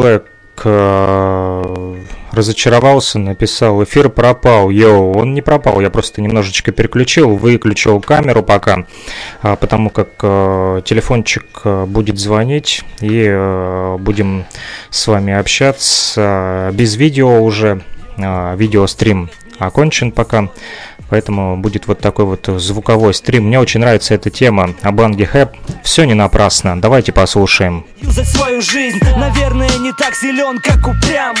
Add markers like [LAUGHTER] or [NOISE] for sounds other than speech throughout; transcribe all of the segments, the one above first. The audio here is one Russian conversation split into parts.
Black э, разочаровался, написал, эфир пропал. Йоу, он не пропал, я просто немножечко переключил, выключил камеру пока, а, потому как э, телефончик э, будет звонить, и э, будем с вами общаться без видео уже, видеострим окончен пока. Поэтому будет вот такой вот звуковой стрим. Мне очень нравится эта тема о банге Хэп. Все не напрасно. Давайте послушаем. За свою жизнь, наверное, не так силен, как упрям.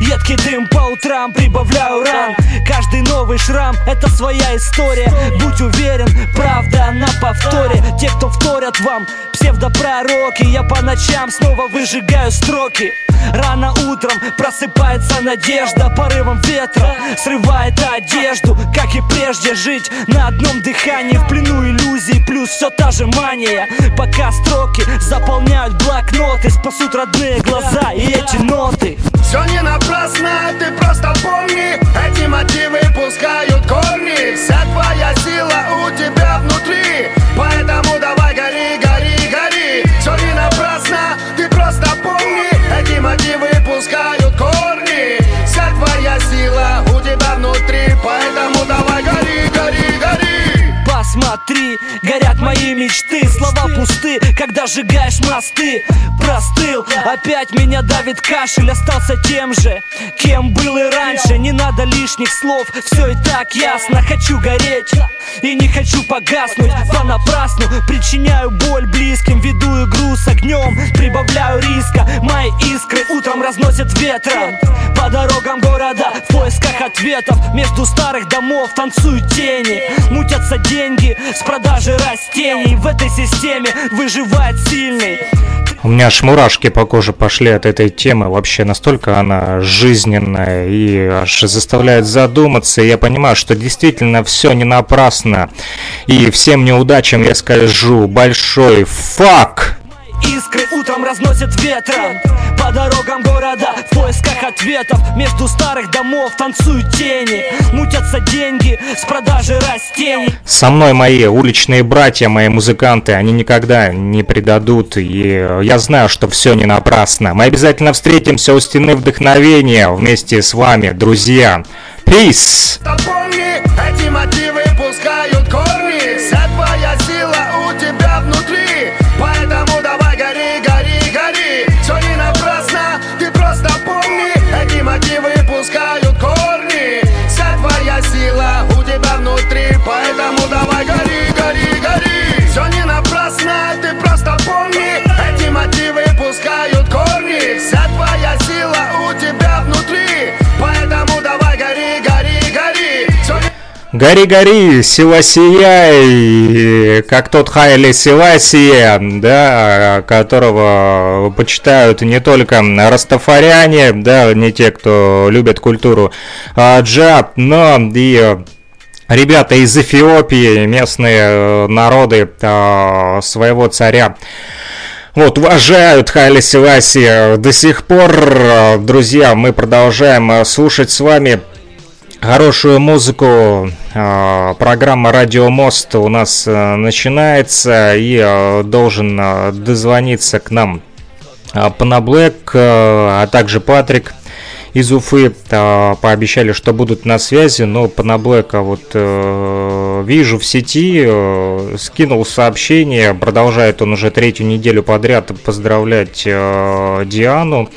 Едкий дым по утрам, прибавляю ран Каждый новый шрам — это своя история Будь уверен, правда на повторе Те, кто вторят вам, псевдопророки Я по ночам снова выжигаю строки Рано утром просыпается надежда Порывом ветра срывает одежду Как и прежде жить на одном дыхании В плену иллюзий плюс все та же мания. Пока строки заполняют блокноты Спасут родные глаза и эти ноты. Все не напрасно, ты просто помни Эти мотивы пускают корни. Вся твоя сила у тебя внутри Посмотри, горят мои мечты Слова пусты, когда сжигаешь мосты. Простыл, опять меня давит кашель Остался тем же, кем был и раньше. Не надо лишних слов, все и так ясно. Хочу гореть и не хочу погаснуть. Понапрасну причиняю боль близким Веду игру с огнем, прибавляю риска. Мои искры утром разносят ветром. По дорогам города в поисках ответов. Между старых домов танцуют тени Мутятся деньги с продажи растений В этой системе выживает сильный у меня аж мурашки по коже пошли от этой темы. Вообще настолько она жизненная и аж заставляет задуматься. И я понимаю, что действительно все не напрасно. И всем неудачам я скажу большой фак. Искры утром разносят ветром. По дорогам города в поисках ответов. Между старых домов танцуют тени Мутятся деньги с продажи растений. Со мной мои уличные братья, мои музыканты Они никогда не предадут И я знаю, что все не напрасно. Мы обязательно встретимся у стены вдохновения Вместе с вами, друзья. Peace! Помни, эти мотивы Гори, гори, сила сияй, как тот Хайли Силасия, да, которого почитают не только растафаряне, да, не те, кто любят культуру а, джаб, но и ребята из Эфиопии, местные э, народы а, своего царя. Вот, уважают Хайли Силаси до сих пор. Друзья, мы продолжаем э, слушать с вами хорошую музыку. А, программа «Радио Мост» у нас э, начинается и э, должен э, дозвониться к нам Панаблэк, а также Патрик из Уфы пообещали, что будут на связи, но Панаблэка вот вижу в сети, скинул сообщение, продолжает он уже третью неделю подряд поздравлять Диану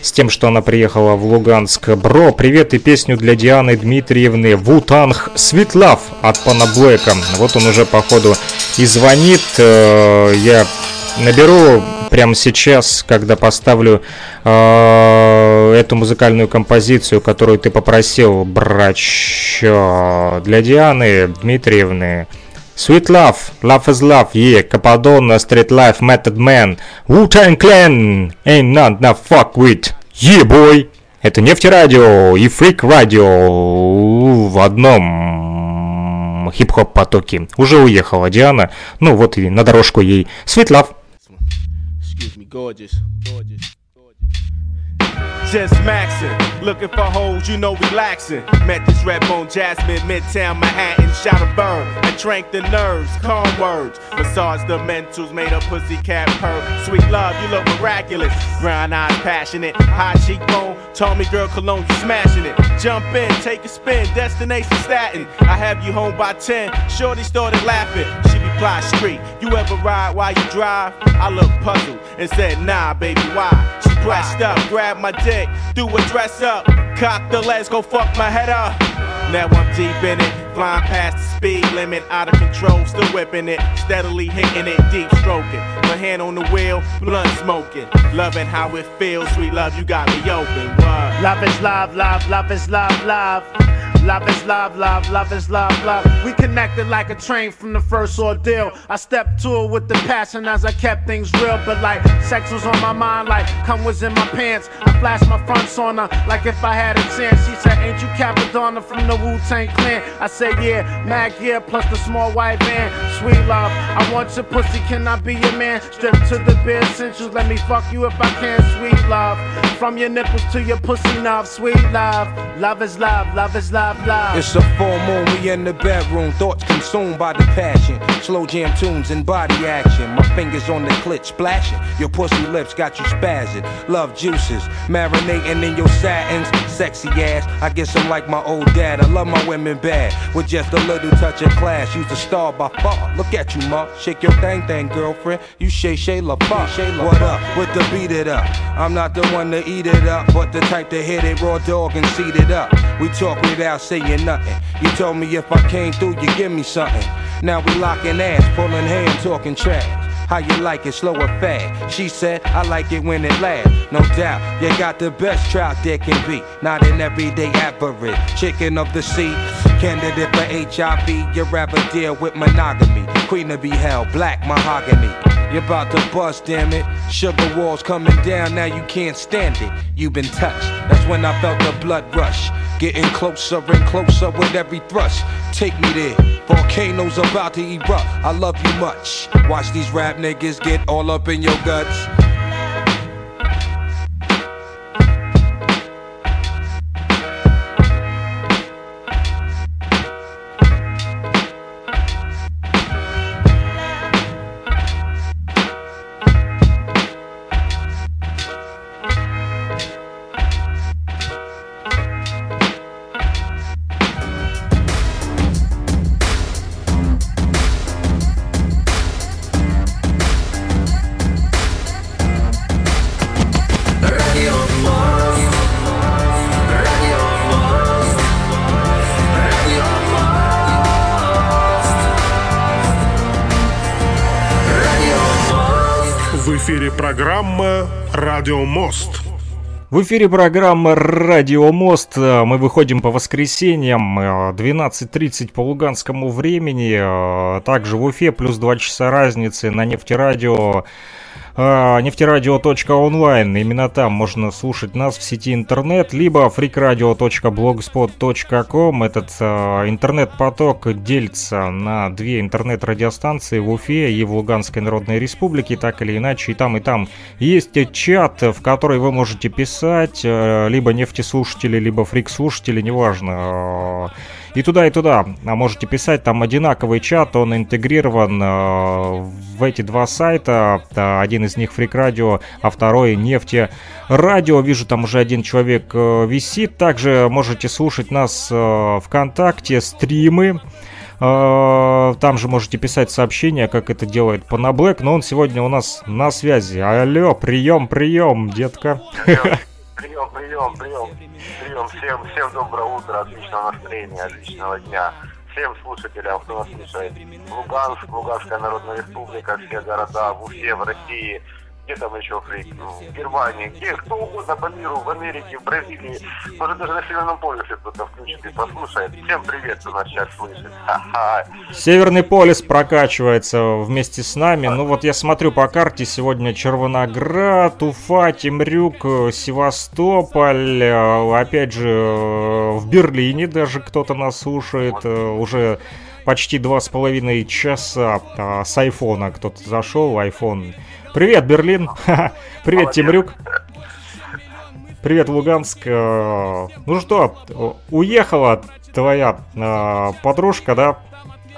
с тем, что она приехала в Луганск. Бро, привет и песню для Дианы Дмитриевны Вутанг Светлав от Пана Блэка. Вот он уже, походу, и звонит. Я наберу прямо сейчас, когда поставлю э, эту музыкальную композицию, которую ты попросил, брач, для Дианы Дмитриевны. Sweet Love, Love is Love, yeah, Capadonna, Street Life, Method Man, Wu-Tang Clan, Ain't Not No Fuck With, yeah, boy! Это Нефтерадио и Фрик Радио в одном хип-хоп потоке. Уже уехала Диана, ну вот и на дорожку ей. Sweet Love. Gorgeous. gorgeous. Just maxing. Looking for hoes, you know, relaxing. Met this red bone Jasmine, Midtown Manhattan, shot a burn. I drank the nerves, calm words. Massage the mentals, made a pussycat purr. Sweet love, you look miraculous. Brown eyes, passionate, high cheekbone. Told me, girl, cologne, you smashing it. Jump in, take a spin, destination statin. I have you home by 10. Shorty started laughing. She replied, street. You ever ride while you drive? I looked puzzled and said, nah, baby, why? She pressed up, grabbed my dick, threw a dress up, cock the legs, go fuck my head up. Now I'm deep in it, flying past the speed limit, out of control, still whipping it, steadily hitting it, deep stroking. My hand on the wheel, blunt smoking, loving how it feels. Sweet love, you got me open. What? Love is love, love, love is love, love. Love is love, love, love is love, love. We connected like a train from the first ordeal. I stepped to it with the passion as I kept things real. But like sex was on my mind, like cum was in my pants. I flashed my fronts on her like if I had a chance. She said, Ain't you Capadonna from the Wu Tang Clan? I said, Yeah, Mag Gear plus the small white van. Sweet love, I want your pussy, can I be your man? Strip to the bare essentials, let me fuck you if I can. Sweet love, from your nipples to your pussy knob. Sweet love, love is love, love is love. It's a full moon, we in the bedroom. Thoughts consumed by the passion. Slow jam tunes and body action. My fingers on the clit splashing. Your pussy lips got you spazzing. Love juices, marinating in your satins. Sexy ass, I guess I'm like my old dad. I love my women bad. With just a little touch of class. You's a star by far. Look at you, ma. Shake your thing, thing, girlfriend. You Shay Shay La What up? With the beat it up. I'm not the one to eat it up, but the type to hit it raw dog and seat it up. We talk without saying nothing. You told me if I came through, you give me something. Now we locking ass, pulling hands, talking trash. How you like it, slow or fast? She said, I like it when it lasts. No doubt, you got the best trout there can be. Not an everyday average. Chicken of the sea, candidate for HIV. You'd rather deal with monogamy. Queen of be held, black mahogany. You're about to bust, damn it. Sugar walls coming down, now you can't stand it. You've been touched, that's when I felt the blood rush. Getting closer and closer with every thrust. Take me there. Volcanoes about to erupt. I love you much. Watch these rap niggas get all up in your guts. «Радио Мост». В эфире программа «Радио Мост». Мы выходим по воскресеньям 12.30 по луганскому времени. Также в Уфе плюс 2 часа разницы на нефтерадио а, нефтерадио.онлайн. Именно там можно слушать нас в сети интернет, либо freakradio.blogspot.com. Этот э, интернет-поток делится на две интернет-радиостанции в Уфе и в Луганской Народной Республике, так или иначе, и там, и там. Есть чат, в который вы можете писать, э, либо нефтеслушатели, либо фрик-слушатели, неважно. И туда, и туда а можете писать, там одинаковый чат, он интегрирован э, в эти два сайта. Один из них Фрик Радио, а второй Нефти Радио. Вижу, там уже один человек э, висит. Также можете слушать нас э, ВКонтакте, стримы. Там же можете писать сообщения, как это делает Панаблэк, но он сегодня у нас на связи. Алло, прием, прием, детка. Прием, прием, прием, прием. Всем, всем доброе утро, отличного настроения, отличного дня. Всем слушателям, кто нас слушает. Луганск, Луганская Народная Республика, все города в Уфе, в России – где там еще фрейк, ну, в Германии, где? Кто угодно по миру, в Америке, в Бразилии, может даже на Северном полюсе кто-то включит и послушает. Всем привет, кто нас сейчас слышит. Северный полюс прокачивается вместе с нами. Ну вот я смотрю по карте, сегодня Червоноград, Уфа, Темрюк, Севастополь, опять же в Берлине даже кто-то нас слушает, уже почти два с половиной часа а, с айфона кто-то зашел, iPhone Привет, Берлин. [LAUGHS] Привет. Темрюк. Привет, Луганск. Э, ну что, уехала твоя э, подружка, да,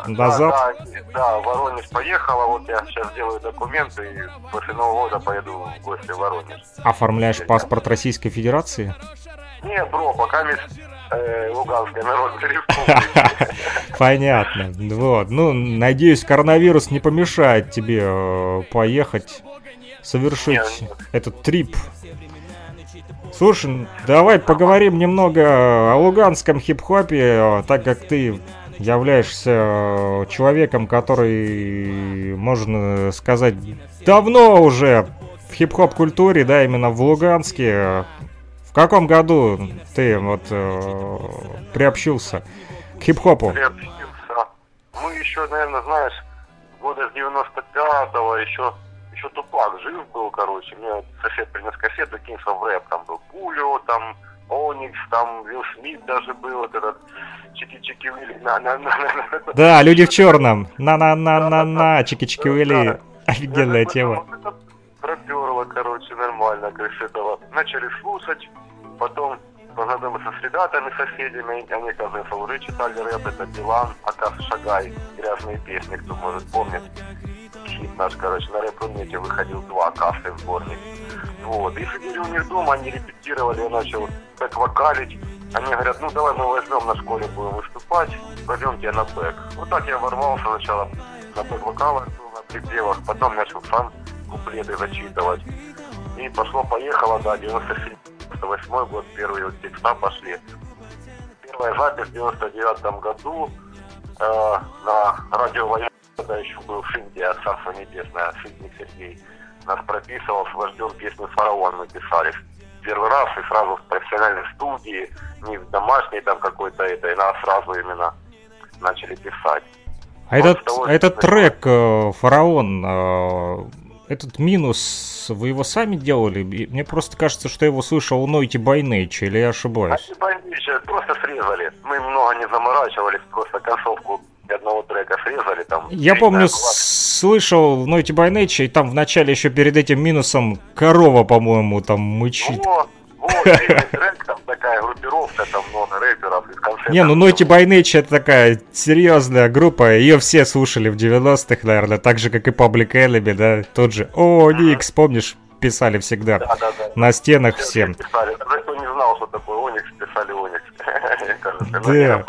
назад? Да, да, да, Воронеж поехала, вот я сейчас делаю документы и после Нового года поеду в гости в Воронеж. Оформляешь паспорт Российской Федерации? Не, бро, пока Луганской Народной Республики. [LAUGHS] Понятно. Вот. Ну, надеюсь, коронавирус не помешает тебе э, поехать, совершить нет, этот трип. Слушай, давай поговорим немного о луганском хип-хопе, так как ты являешься э, человеком, который, можно сказать, давно уже в хип-хоп культуре, да, именно в Луганске. В каком году ты вот э, приобщился к хип-хопу? Приобщился. Мы еще, наверное, знаешь, года с 95-го еще еще Тупак жив был, короче. Мне сосед принес кассету, Kings of Rap, там был Пулио, там Оникс, там Вилл Смит даже был, вот этот чики-чики Уилли. На, на, на, на, Да, люди в черном. На-на-на-на-на, чики-чики Уилли. Офигенная тема. Проперло, короче, нормально, короче, этого. Начали слушать, потом познакомился с ребятами, соседями, они, оказывается, уже читали рэп, это Дилан, Акас Шагай, грязные песни, кто может помнить. Хит наш, короче, на рэп-рунете выходил два касты в сборник. Вот, и сидели у них дома, они репетировали, я начал так вокалить. Они говорят, ну давай мы возьмем на школе, будем выступать, возьмем тебя на бэк. Вот так я ворвался сначала на бэк-вокалах, на припевах, потом начал сам куплеты зачитывать. И пошло-поехало, да, 97 98 год, первые вот текста пошли. Первая запись в 99 году э, на радио Воян, тогда еще был Шиндия, Царство Небесное, Шиндик Сергей, нас прописывал с вождем песню «Фараон» мы писали первый раз и сразу в профессиональной студии, не в домашней там какой-то этой, нас сразу именно начали писать. А вот этот, того, этот трек э, «Фараон», э, этот минус, вы его сами делали? Мне просто кажется, что я его слышал у Нойти Байнейча, или я ошибаюсь? Байнейча просто срезали. Мы много не заморачивались, просто концовку одного трека срезали там. Я помню, слышал в Нойти Байнейча, и там в начале еще перед этим минусом корова, по-моему, там мычит. Вот, вот, [LAUGHS] трек, там такая группировка, там много рэперов. Не, ну Нойти Байнейч это такая серьезная группа, ее все слушали в 90-х, наверное, так же, как и Public Enemy, да, тот же О, Никс, помнишь, писали всегда да, да, да. на стенах все всем. Писали. Даже кто не знал, что такое Оникс, писали Оникс. [LAUGHS] Да.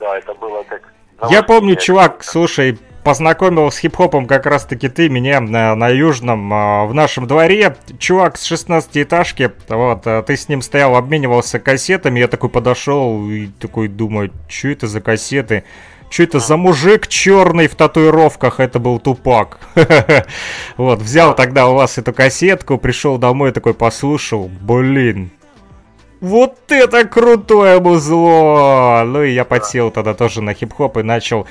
Да, это было как... Я помню, чувак, слушай, познакомил с хип-хопом как раз-таки ты меня на, на Южном, а, в нашем дворе. Чувак с 16-этажки, вот, а, ты с ним стоял, обменивался кассетами, я такой подошел и такой думаю, что это за кассеты? Что это за мужик черный в татуировках? Это был Тупак. [LAUGHS] Вот, взял тогда у вас эту кассетку, пришел домой, такой послушал. Блин, вот это крутое музло! Ну и я подсел тогда тоже на хип-хоп и начал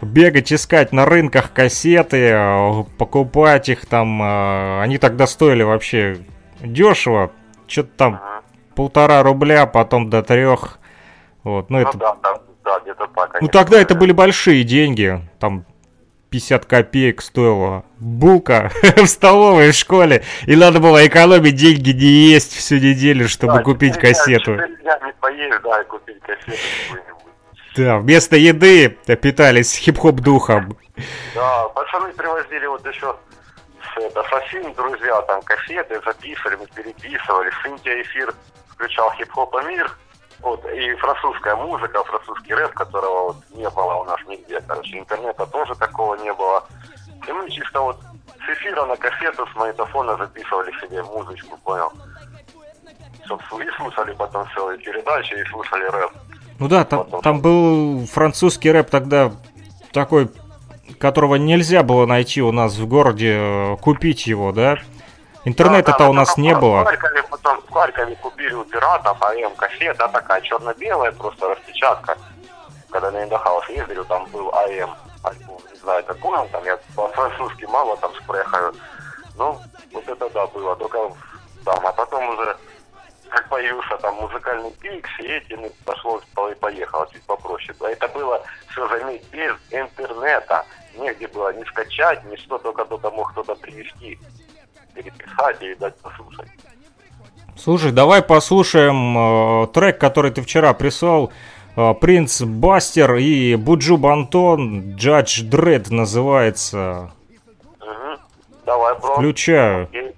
бегать, искать на рынках кассеты, э, покупать их там. Э, они тогда стоили вообще дешево. Что-то там ага. полтора рубля, потом до трех. Вот, ну, ну это... да, да, да, где-то так. Ну тогда это были большие деньги. Там 50 копеек стоила булка [LAUGHS] в столовой в школе, и надо было экономить деньги не есть всю неделю, чтобы да, купить кассету. не поесть, да, и купить кассету Да, вместо еды питались хип-хоп духом. Да, пацаны привозили вот еще с, это, друзья, там кассеты записывали, мы переписывали. Синтия эфир включал хип-хоп мир, вот, и французская музыка, французский рэп, которого вот не было у нас нигде. Короче, интернета тоже такого не было. И мы чисто вот с эфира на кассету, с магнитофона записывали себе музычку, понял? Собственно, и слушали потом целые передачи, и слушали рэп. Ну да, там, потом... там был французский рэп тогда такой, которого нельзя было найти у нас в городе, э, купить его, да? Интернета-то да, у нас не было. В Харькове, потом в Харькове купили у пиратов АМ кассета, такая черно-белая, просто распечатка. Когда на Индохаус ездили, там был АМ альбом, не знаю, какой он там, я по-французски мало там спрехаю. Ну, вот это да, было, только там, а потом уже как появился там музыкальный пикс, и эти, ну, пошло и поехало, чуть попроще. А это было, все заметь, без интернета. Негде было ни скачать, ни что, только кто-то мог кто-то привести переписать и дать послушать. Слушай, давай послушаем э, трек, который ты вчера прислал. Э, Принц Бастер и Буджу Бантон, Джадж Дред называется. Угу. Давай, бро. Включаю. Окей.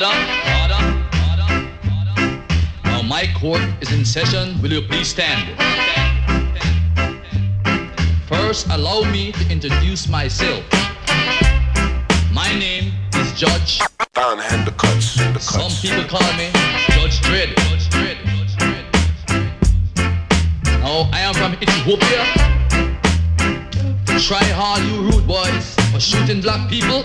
Order, order, order, order. Now my court is in session. Will you please stand? First, allow me to introduce myself. My name is Judge. Down hand the cuts, the Some people call me Judge Dredd. Judge Dredd. Judge Dredd. Now I am from Ethiopia. Try hard, you rude boys, for shooting black people.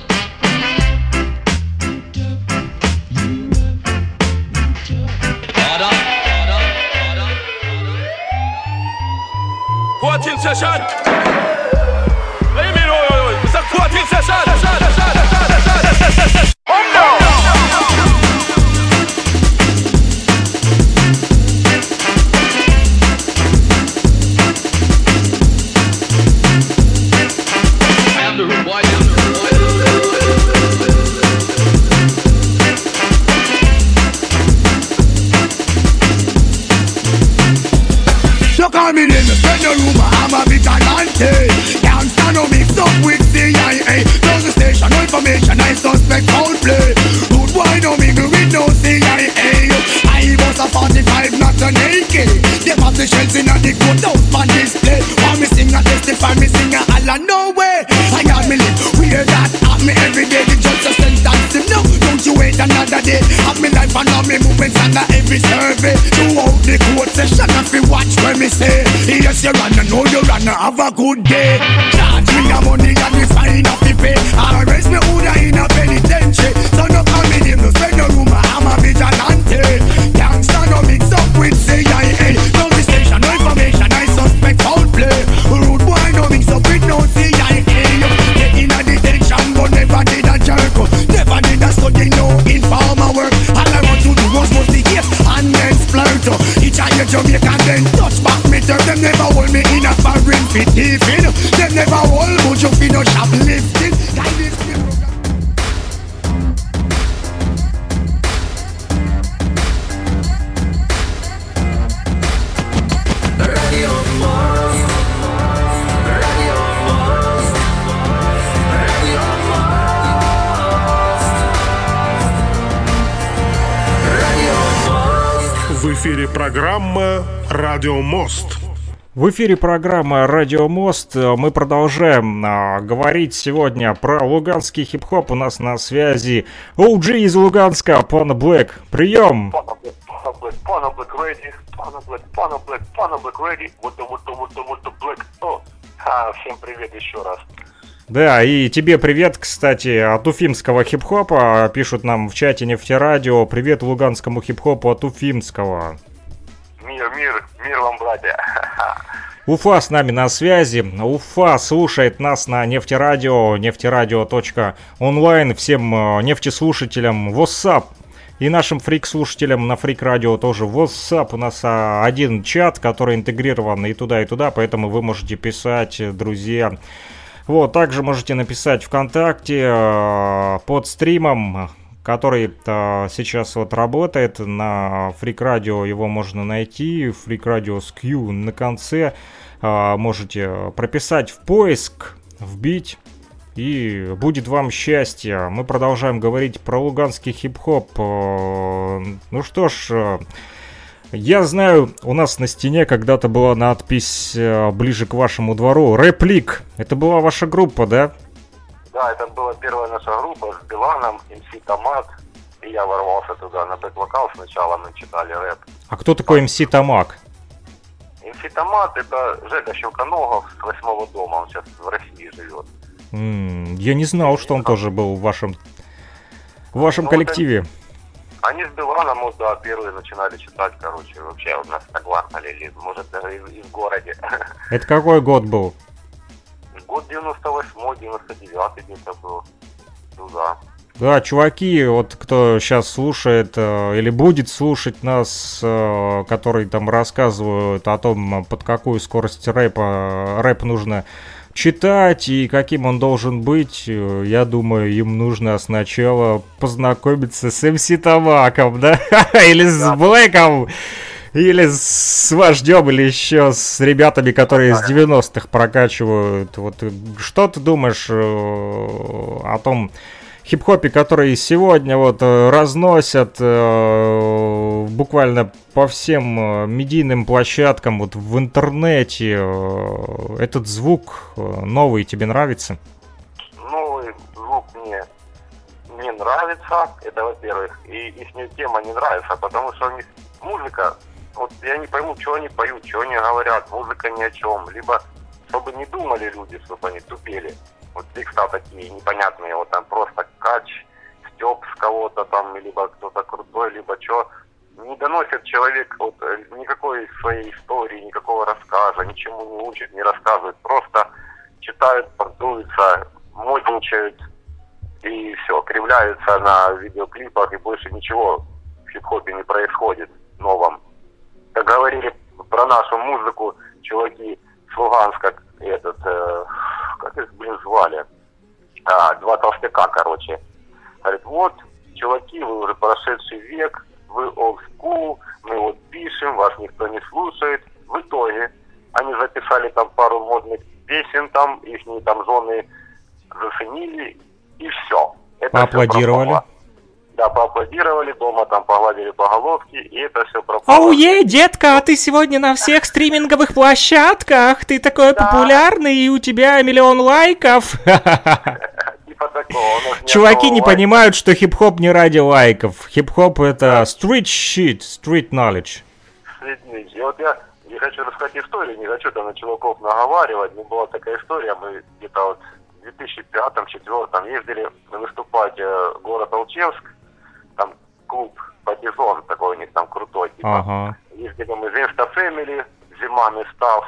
14 session. Session. I suspect foul play Good boy no mingle with no CIA I was a 45, not an AK Them have the shells in a the courthouse on display. Want me sing and testify, me sing a holla, no way. I got me live, we hear that at me every day. The judge just sentence him, no, don't you wait another day. Have me life and all me movements under every survey. Throughout the court session, if you watch when me say. Yes, you run, know you run, have a good day. Charge me the money and the fine of the pay. Arrest «Радио Мост». В эфире программа «Радио Мост». Мы продолжаем а, говорить сегодня про луганский хип-хоп. У нас на связи OG из Луганска, Блэк. Прием! Пана Блэк, а, всем привет еще раз. Да, и тебе привет, кстати, от уфимского хип-хопа. Пишут нам в чате нефтерадио. Привет луганскому хип-хопу от уфимского. Мир, мир, мир вам, братья. [LAUGHS] Уфа с нами на связи. Уфа слушает нас на нефтерадио, нефтерадио.онлайн. Всем э, нефтеслушателям WhatsApp. И нашим фрик-слушателям на фрик-радио тоже WhatsApp. У нас а, один чат, который интегрирован и туда, и туда, поэтому вы можете писать, э, друзья. Вот, также можете написать ВКонтакте э, под стримом, который э, сейчас вот работает на Фрик Радио, его можно найти, Фрик Радио с Q на конце, Э, можете прописать в поиск, вбить, и будет вам счастье. Мы продолжаем говорить про луганский хип-хоп. Э, Ну что ж, я знаю, у нас на стене когда-то была надпись ближе к вашему двору. Реплик. Это была ваша группа, да? Да, это была первая наша группа с Биланом, МС Томат. И я ворвался туда на бэк-вокал сначала, мы читали рэп. А кто такой МС Тамак? МС Томат это Жека Щелконогов с восьмого дома, он сейчас в России живет. М, Я не знал, что он тоже был в вашем, в вашем Ну, коллективе. Они с Биланом, вот, да, первые начинали читать, короче, вообще у нас согласно или может даже и, и в городе. [LAUGHS] Это какой год был? Год 98 99 где-то был. Ну да. Да, чуваки, вот кто сейчас слушает э, или будет слушать нас, э, которые там рассказывают о том, под какую скорость рэпа рэп нужно читать и каким он должен быть, э, я думаю, им нужно сначала познакомиться с МС Табаком, да? [LAUGHS] Или с Блэком. Или с вождем, или еще с ребятами, которые с 90-х прокачивают. Вот что ты думаешь э, о том хип-хопе, который сегодня вот э, разносят э, буквально по всем медийным площадкам, вот в интернете, этот звук новый тебе нравится? Новый звук мне не нравится, это во-первых, и их тема не нравится, потому что у них музыка вот я не пойму, что они поют, что они говорят, музыка ни о чем. Либо чтобы не думали люди, чтобы они тупели. Вот текста такие непонятные, вот там просто кач, степ с кого-то там, либо кто-то крутой, либо что. Не доносит человек вот э, никакой своей истории, никакого рассказа, ничему не учит, не рассказывает. Просто читают, понтуются, модничают и все, кривляются на видеоклипах и больше ничего в хип-хопе не происходит новом говорили про нашу музыку чуваки с Луганска, этот, э, как их, блин, звали, а, два толстяка, короче. Говорит, вот, чуваки, вы уже прошедший век, вы old school, мы вот пишем, вас никто не слушает. В итоге они записали там пару модных песен, там, их там жены заценили, и все. Это Поаплодировали. Все да, поаплодировали, дома там погладили по головке, и это все пропало. Оуе, детка, а ты сегодня на всех стриминговых площадках, ты такой да. популярный, и у тебя миллион лайков. [LAUGHS] Типа такого. Чуваки не понимают, что хип-хоп не ради лайков. Хип-хоп это street shit, street knowledge. И вот я не хочу рассказать историю, не хочу там на чуваков наговаривать, но была такая история, мы где-то вот в 2005-2004 ездили выступать э, город Алчевск, там клуб Партизон такой у них там крутой, типа. Ага. Ездили мы Веста Фэмили, Зимами Став.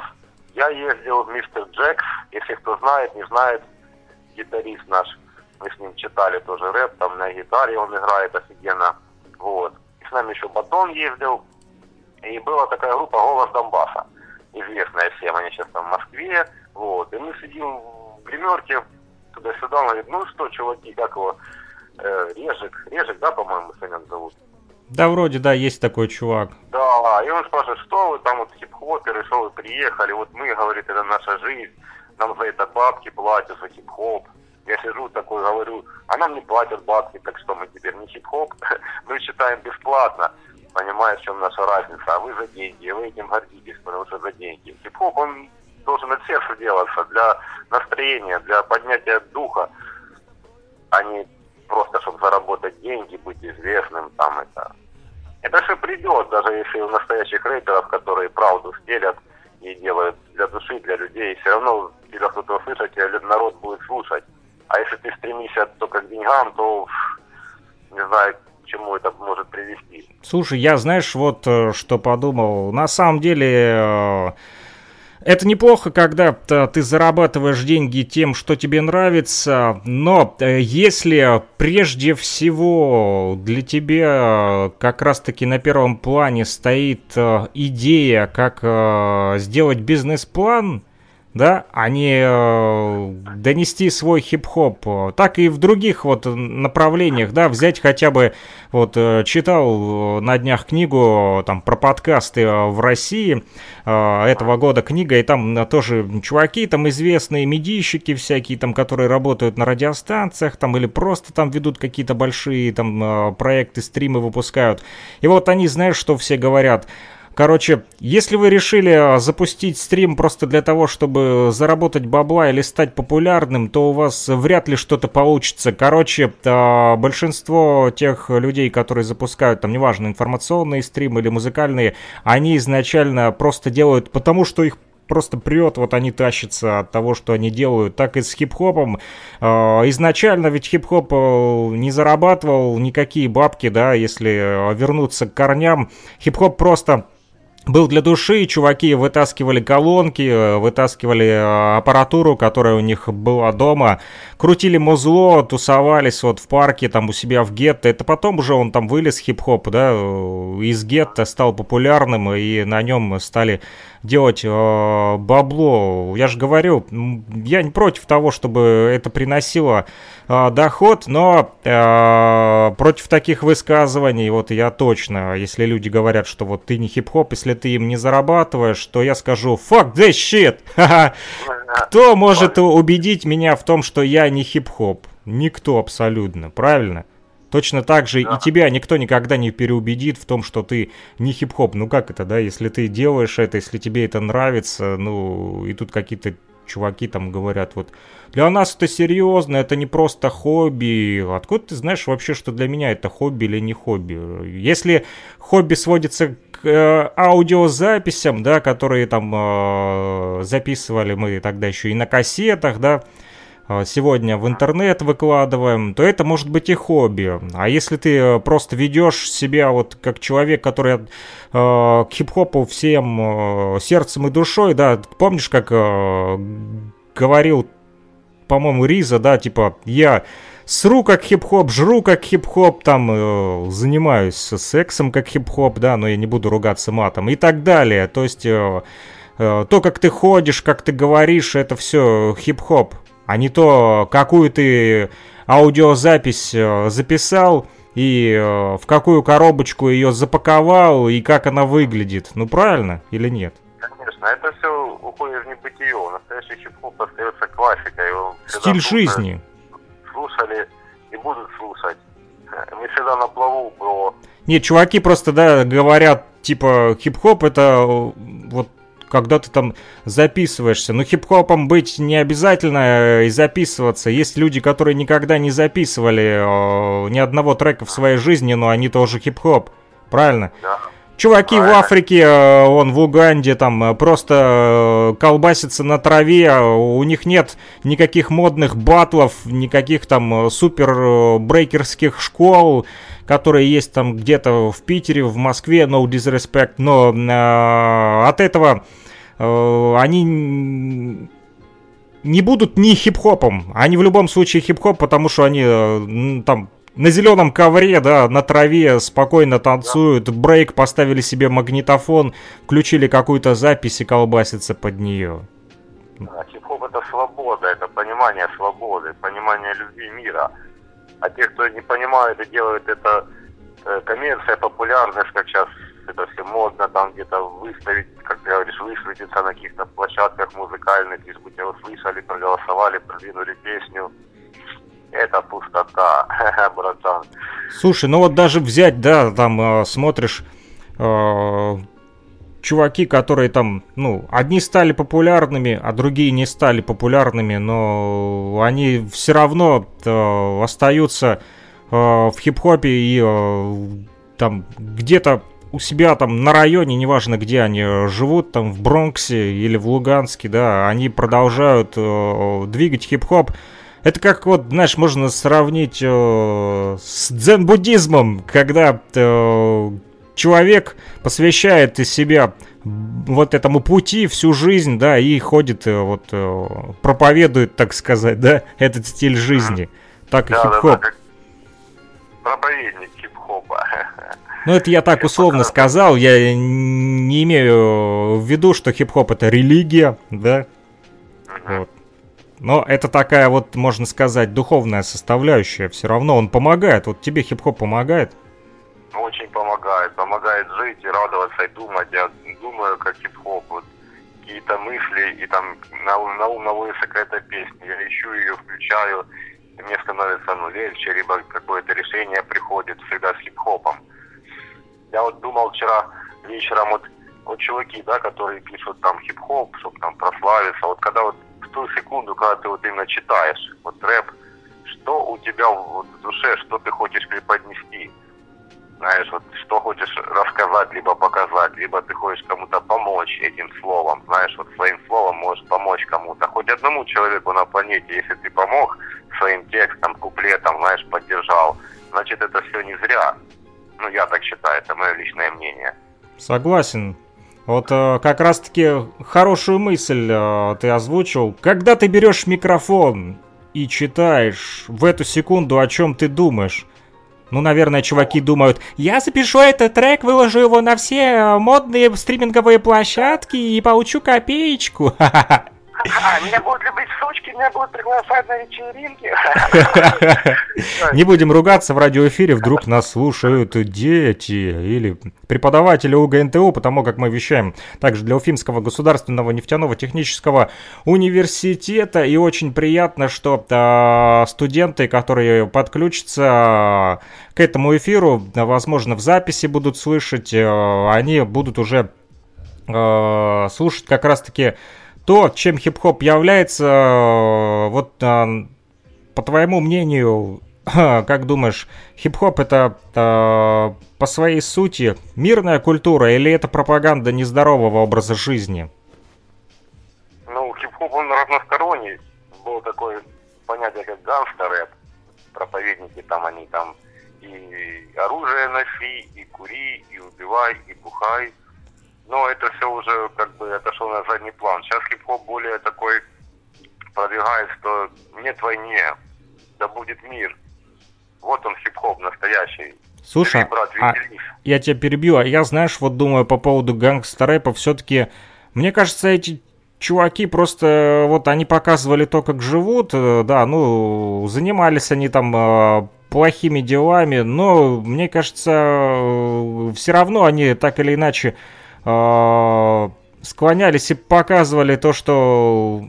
Я ездил Мистер Джекс, если кто знает, не знает, гитарист наш. Мы с ним читали тоже рэп, там на гитаре он играет офигенно. Вот. И с нами еще Батон ездил. И была такая группа «Голос Донбасса». Известная всем, они сейчас там в Москве. Вот. И мы сидим в гримерке, туда-сюда, он говорит, ну что, чуваки, как его, э, Режик, Режик, да, по-моему, Санян зовут? Да, вроде, да, есть такой чувак. Да, и он спрашивает, что вы там вот хип-хоперы, что вы приехали, вот мы, говорит, это наша жизнь, нам за это бабки платят, за хип-хоп. Я сижу такой, говорю, а нам не платят бабки, так что мы теперь не хип-хоп, [LAUGHS] мы считаем бесплатно. Понимаешь, в чем наша разница? А вы за деньги, вы этим гордитесь, потому что за деньги. Хип-хоп, он должен от сердца делаться, для настроения, для поднятия духа, а не просто, чтобы заработать деньги, быть известным, там это. Это все придет, даже если у настоящих рэперов, которые правду стелят и делают для души, для людей, все равно тебя кто-то услышать, и народ будет слушать. А если ты стремишься только к деньгам, то не знаю, к чему это может привести. Слушай, я знаешь, вот э, что подумал. На самом деле э, это неплохо, когда ты зарабатываешь деньги тем, что тебе нравится, но э, если прежде всего для тебя как раз-таки на первом плане стоит э, идея, как э, сделать бизнес-план, да, а не э, донести свой хип-хоп, так и в других вот направлениях, да, взять хотя бы, вот э, читал на днях книгу там про подкасты в России э, этого года книга, и там тоже чуваки там известные, медийщики всякие там, которые работают на радиостанциях там или просто там ведут какие-то большие там проекты, стримы выпускают, и вот они, знаешь, что все говорят, Короче, если вы решили а, запустить стрим просто для того, чтобы заработать бабла или стать популярным, то у вас вряд ли что-то получится. Короче, а, большинство тех людей, которые запускают, там, неважно, информационные стримы или музыкальные, они изначально просто делают потому, что их просто прет, вот они тащатся от того, что они делают. Так и с хип-хопом. А, изначально ведь хип-хоп э, не зарабатывал никакие бабки, да, если вернуться к корням. Хип-хоп просто был для души, чуваки вытаскивали колонки, э, вытаскивали э, аппаратуру, которая у них была дома, крутили музло, тусовались вот в парке, там у себя в гетто. Это потом уже он там вылез хип-хоп, да, э, из гетто стал популярным, и на нем стали делать э, бабло. Я же говорю, я не против того, чтобы это приносило э, доход, но э, против таких высказываний, вот я точно, если люди говорят, что вот ты не хип-хоп, если ты им не зарабатываешь, то я скажу fuck this shit. [LAUGHS] Кто может убедить меня в том, что я не хип-хоп? Никто абсолютно, правильно? Точно так же да. и тебя никто никогда не переубедит в том, что ты не хип-хоп. Ну как это, да, если ты делаешь это, если тебе это нравится, ну и тут какие-то чуваки там говорят, вот для нас это серьезно, это не просто хобби. Откуда ты знаешь вообще, что для меня это хобби или не хобби? Если хобби сводится к э, аудиозаписям, да, которые там э, записывали мы тогда еще и на кассетах, да, а, сегодня в интернет выкладываем, то это может быть и хобби. А если ты э, просто ведешь себя вот как человек, который э, к хип-хопу всем э, сердцем и душой, да, помнишь, как э, говорил, по-моему, Риза, да, типа, я сру как хип-хоп, жру как хип-хоп, там, э, занимаюсь сексом как хип-хоп, да, но я не буду ругаться матом и так далее. То есть... Э, э то, как ты ходишь, как ты говоришь, это все хип-хоп а не то, какую ты аудиозапись э, записал и э, в какую коробочку ее запаковал и как она выглядит. Ну правильно или нет? Конечно, это все уходит в небытие. Настоящий хип-хоп остается классикой. Стиль жизни. Слушали и будут слушать. Мы всегда на плаву про... Нет, чуваки просто, да, говорят, типа, хип-хоп это э, вот когда ты там записываешься. Но хип-хопом быть не обязательно э, и записываться. Есть люди, которые никогда не записывали э, ни одного трека в своей жизни, но они тоже хип-хоп. Правильно? Да. Чуваки в Африке, э, он в Уганде, там просто колбасятся на траве, у них нет никаких модных батлов, никаких там супер брейкерских школ, которые есть там где-то в Питере, в Москве, no disrespect, но э, от этого э, они не будут ни хип-хопом. Они в любом случае хип-хоп, потому что они э, там на зеленом ковре, да, на траве спокойно танцуют, брейк, поставили себе магнитофон, включили какую-то запись и колбасится под нее. А хип-хоп это свобода, это понимание свободы, понимание любви мира. А те, кто не понимают и делают это э, коммерция, популярность, как сейчас это все модно, там где-то выставить, как ты говоришь, высветиться на каких-то площадках музыкальных, лишь бы тебя услышали, проголосовали, продвинули песню. Это пустота, [LAUGHS] братан. Слушай, ну вот даже взять, да, там э, смотришь э, чуваки, которые там, ну, одни стали популярными, а другие не стали популярными, но они все равно э, остаются э, в хип-хопе и э, там где-то у себя там на районе, неважно где они живут, там в Бронксе или в Луганске, да, они продолжают э, двигать хип-хоп. Это как вот, знаешь, можно сравнить э, с дзен-буддизмом, когда э, человек посвящает из себя вот этому пути всю жизнь, да, и ходит, э, вот, э, проповедует, так сказать, да, этот стиль жизни. Так и да, хип-хоп. Да, да, проповедник хип-хопа. [LAUGHS] Ну, это я так условно сказал, я не имею в виду, что хип-хоп это религия, да, вот. Но это такая вот, можно сказать, духовная составляющая. Все равно он помогает. Вот тебе хип-хоп помогает? очень помогает. Помогает жить и радоваться, и думать. Я думаю, как хип-хоп. Вот какие-то мысли, и там на, на ум наводится какая-то песня. Я ищу ее, включаю, и мне становится ну, легче, либо какое-то решение приходит всегда с хип-хопом. Я вот думал вчера вечером, вот, вот чуваки, да, которые пишут там хип-хоп, чтобы там прославиться, вот когда вот ту секунду, когда ты вот именно читаешь вот рэп, что у тебя вот в душе, что ты хочешь преподнести – знаешь, вот что хочешь рассказать, либо показать, либо ты хочешь кому-то помочь этим словом, знаешь, вот своим словом можешь помочь кому-то, хоть одному человеку на планете, если ты помог своим текстом, куплетом, знаешь, поддержал, значит, это все не зря. Ну, я так считаю, это мое личное мнение. Согласен. Вот э, как раз-таки хорошую мысль э, ты озвучил. Когда ты берешь микрофон и читаешь в эту секунду, о чем ты думаешь, ну, наверное, чуваки думают, я запишу этот трек, выложу его на все э, модные стриминговые площадки и получу копеечку. [LAUGHS] А, меня будут любить сучки, меня будут приглашать на вечеринки. [LAUGHS] Не будем ругаться в радиоэфире, вдруг нас слушают дети или преподаватели УГНТУ, потому как мы вещаем также для Уфимского государственного нефтяного технического университета. И очень приятно, что э, студенты, которые подключатся к этому эфиру, возможно, в записи будут слышать, э, они будут уже слушать как раз-таки то, чем хип-хоп является, э, вот а, по твоему мнению, [LAUGHS] как думаешь, хип-хоп это а, по своей сути мирная культура или это пропаганда нездорового образа жизни? Ну, хип-хоп, он разносторонний. Было такое понятие, как гангстер-рэп. Проповедники там, они там и оружие носи, и кури, и убивай, и бухай – но это все уже как бы отошло на задний план. Сейчас хип-хоп более такой продвигает, что нет войне, да будет мир. Вот он хип-хоп настоящий. Слушай, Бери, брат, а я тебя перебью, а я, знаешь, вот думаю по поводу гангстер-рэпа, все-таки, мне кажется, эти чуваки просто, вот они показывали то, как живут, э, да, ну, занимались они там э, плохими делами, но, мне кажется, э, все равно они так или иначе склонялись и показывали то, что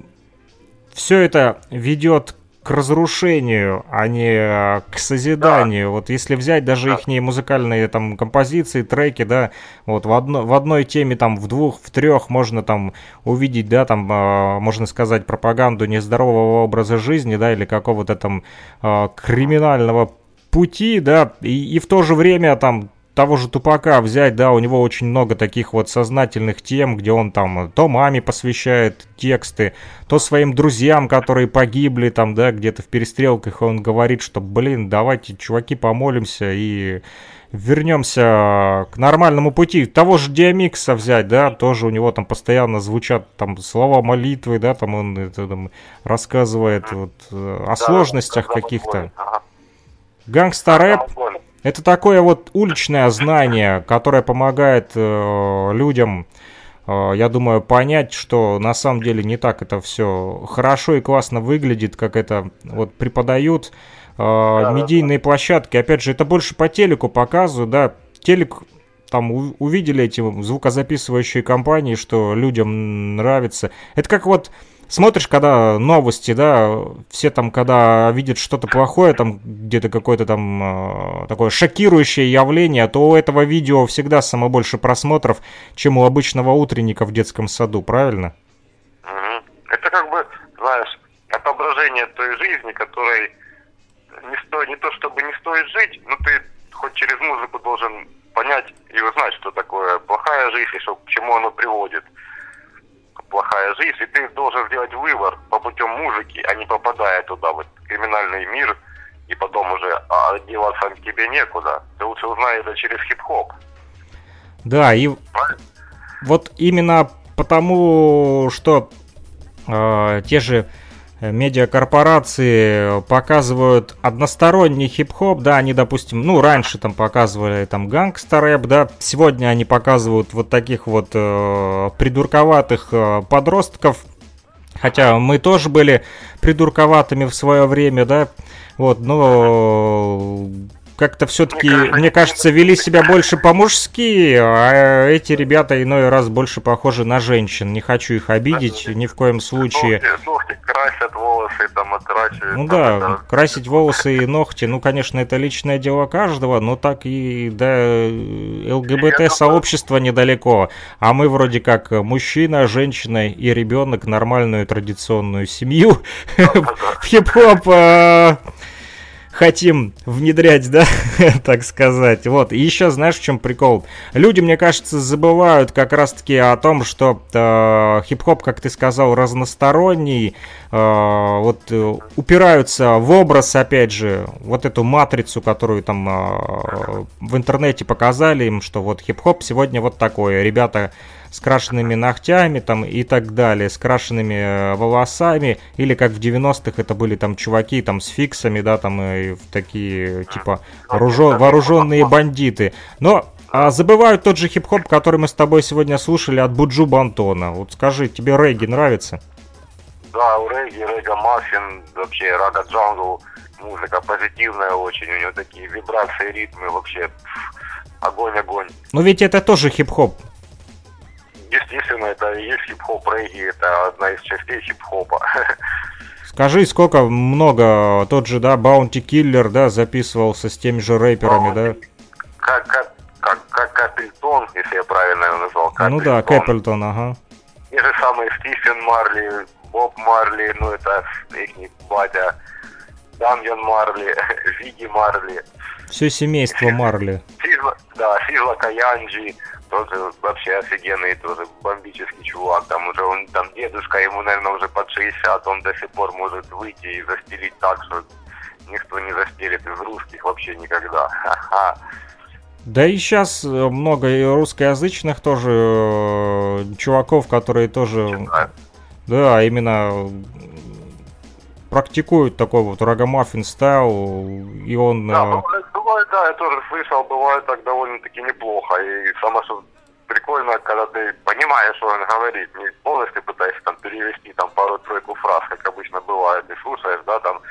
все это ведет к разрушению, а не э, к созиданию. Да. Вот если взять даже да. их музыкальные там композиции, треки, да, вот в, одно, в одной теме, там, в двух, в трех можно там увидеть, да, там, э, можно сказать, пропаганду нездорового образа жизни, да, или какого-то там э, криминального пути, да, и, и в то же время там того же Тупака взять, да, у него очень много таких вот сознательных тем, где он там то маме посвящает тексты, то своим друзьям, которые погибли там, да, где-то в перестрелках, он говорит, что, блин, давайте, чуваки, помолимся и вернемся к нормальному пути. Того же Диамикса взять, да, тоже у него там постоянно звучат там слова молитвы, да, там он это, там, рассказывает вот, о да, сложностях каких-то. Ага. Гангста рэп, это такое вот уличное знание, которое помогает э, людям, э, я думаю, понять, что на самом деле не так это все хорошо и классно выглядит, как это вот преподают э, медийные площадки. Опять же, это больше по телеку показывают, да, телек там увидели эти звукозаписывающие компании, что людям нравится. Это как вот смотришь, когда новости, да, все там, когда видят что-то плохое, там где-то какое-то там э, такое шокирующее явление, то у этого видео всегда самое больше просмотров, чем у обычного утренника в детском саду, правильно? Угу. Это как бы, знаешь, отображение той жизни, которой не, сто, не то чтобы не стоит жить, но ты хоть через музыку должен понять и узнать, что такое плохая жизнь и что, к чему оно приводит плохая жизнь, и ты должен сделать выбор по путем музыки, а не попадая туда, вот, криминальный мир, и потом уже а, деваться тебе некуда. Ты лучше узнаешь это через хип-хоп. Да, и Правильно? вот именно потому, что э, те же медиакорпорации показывают односторонний хип-хоп, да, они, допустим, ну, раньше там показывали там гангстер-рэп, да, сегодня они показывают вот таких вот э, придурковатых э, подростков, хотя мы тоже были придурковатыми в свое время, да, вот, но как-то все-таки, мне кажется, вели себя больше по-мужски, а эти ребята иной раз больше похожи на женщин. Не хочу их обидеть ни в коем случае. Ногти, красят волосы, там, отращивают. Ну да, красить волосы и ногти, ну, конечно, это личное дело каждого, но так и до ЛГБТ-сообщества недалеко. А мы вроде как мужчина, женщина и ребенок, нормальную традиционную семью в [LAUGHS] хип-хоп а, хотим внедрять, да, [LAUGHS] так сказать. Вот, и еще знаешь, в чем прикол? Люди, мне кажется, забывают как раз-таки о том, что э, хип-хоп, как ты сказал, разносторонний, э, вот э, упираются в образ, опять же, вот эту матрицу, которую там э, в интернете показали им, что вот хип-хоп сегодня вот такое. Ребята с крашенными ногтями там и так далее, с крашенными э, волосами, или как в 90-х это были там чуваки там с фиксами, да, там и в такие типа вооружен, вооруженные бандиты. Но а забывают тот же хип-хоп, который мы с тобой сегодня слушали от Буджу Бантона. Вот скажи, тебе регги нравится? Да, у регги, рега маффин, вообще рага джангл, музыка позитивная очень, у него такие вибрации, ритмы, вообще огонь-огонь. Но ведь это тоже хип-хоп. Естественно, это и есть хип-хоп регги, это одна из частей хип-хопа. [LAUGHS] Скажи, сколько много тот же, да, Баунти Киллер, да, записывался с теми же рэперами, да? Как, как, как, как Капельтон, если я правильно его назвал. Ну да, Кэппельтон, ага. Те же самые Стивен Марли, Боб Марли, ну это их батя, Дамьян Марли, [LAUGHS] Виги Марли. Все семейство Марли. Сизла, да, Сизла Каянджи, тоже вообще офигенный, тоже бомбический чувак. Там уже он, там дедушка, ему, наверное, уже под 60, он до сих пор может выйти и застелить так, что никто не застелит из русских вообще никогда. Ха-ха. Да и сейчас много и русскоязычных тоже э, чуваков, которые тоже... Да, именно практикуют такой вот рогомаффин стайл, и он... Да, э, да, я тоже слышал, бывает так довольно-таки неплохо. И самое что прикольно, когда ты понимаешь, что он говорит, не полностью пытаешься там перевести там пару-тройку фраз, как обычно бывает, ты слушаешь, да, там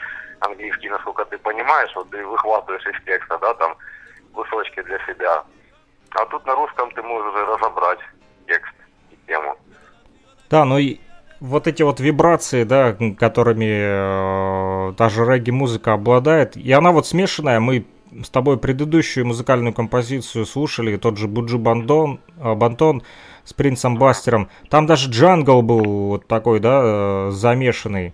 английский, насколько ты понимаешь, вот ты выхватываешь из текста, да, там кусочки для себя. А тут на русском ты можешь уже разобрать текст и тему. Да, ну и вот эти вот вибрации, да, которыми э, та же регги-музыка обладает, и она вот смешанная, мы с тобой предыдущую музыкальную композицию слушали, тот же Буджи Бандон, э, Бантон с Принцем Бастером, там даже джангл был вот такой, да, э, замешанный.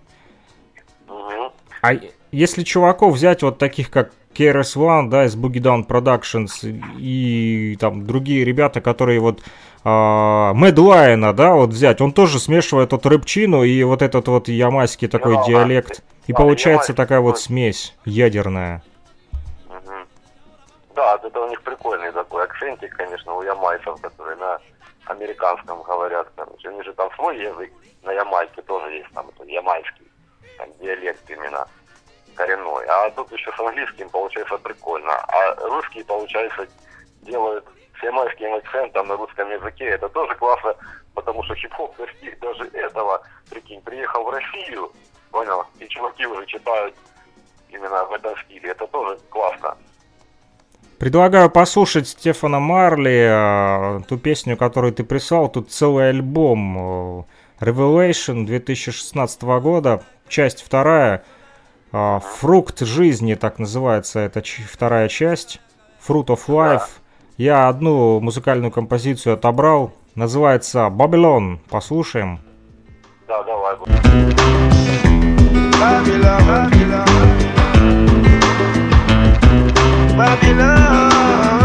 А если чуваков взять вот таких, как KRS One, да, из Boogie Down Productions и там другие ребята, которые вот Медлайна, да, вот взять, он тоже смешивает вот рэпчину и вот этот вот ямайский такой Ну, диалект. И получается такая вот смесь ядерная. Да, это у них прикольный такой акцентик, конечно, у ямайцев, которые на американском говорят, короче. У них же там свой язык, на ямайке тоже есть там это ямайский, там диалект именно коренной. А тут еще с английским получается прикольно. А русские, получается, делают с ямайским акцентом на русском языке. Это тоже классно, потому что хип-хоп достиг даже этого. Прикинь, приехал в Россию, понял, и чуваки уже читают именно в этом стиле. Это тоже классно. Предлагаю послушать Стефана Марли, э, ту песню, которую ты прислал. Тут целый альбом э, Revelation 2016 года, часть вторая. э, Фрукт жизни, так называется эта ч- вторая часть. Fruit of Life. Я одну музыкальную композицию отобрал. Называется Babylon. Послушаем. Да, давай. Babylon, Babylon, Babylon.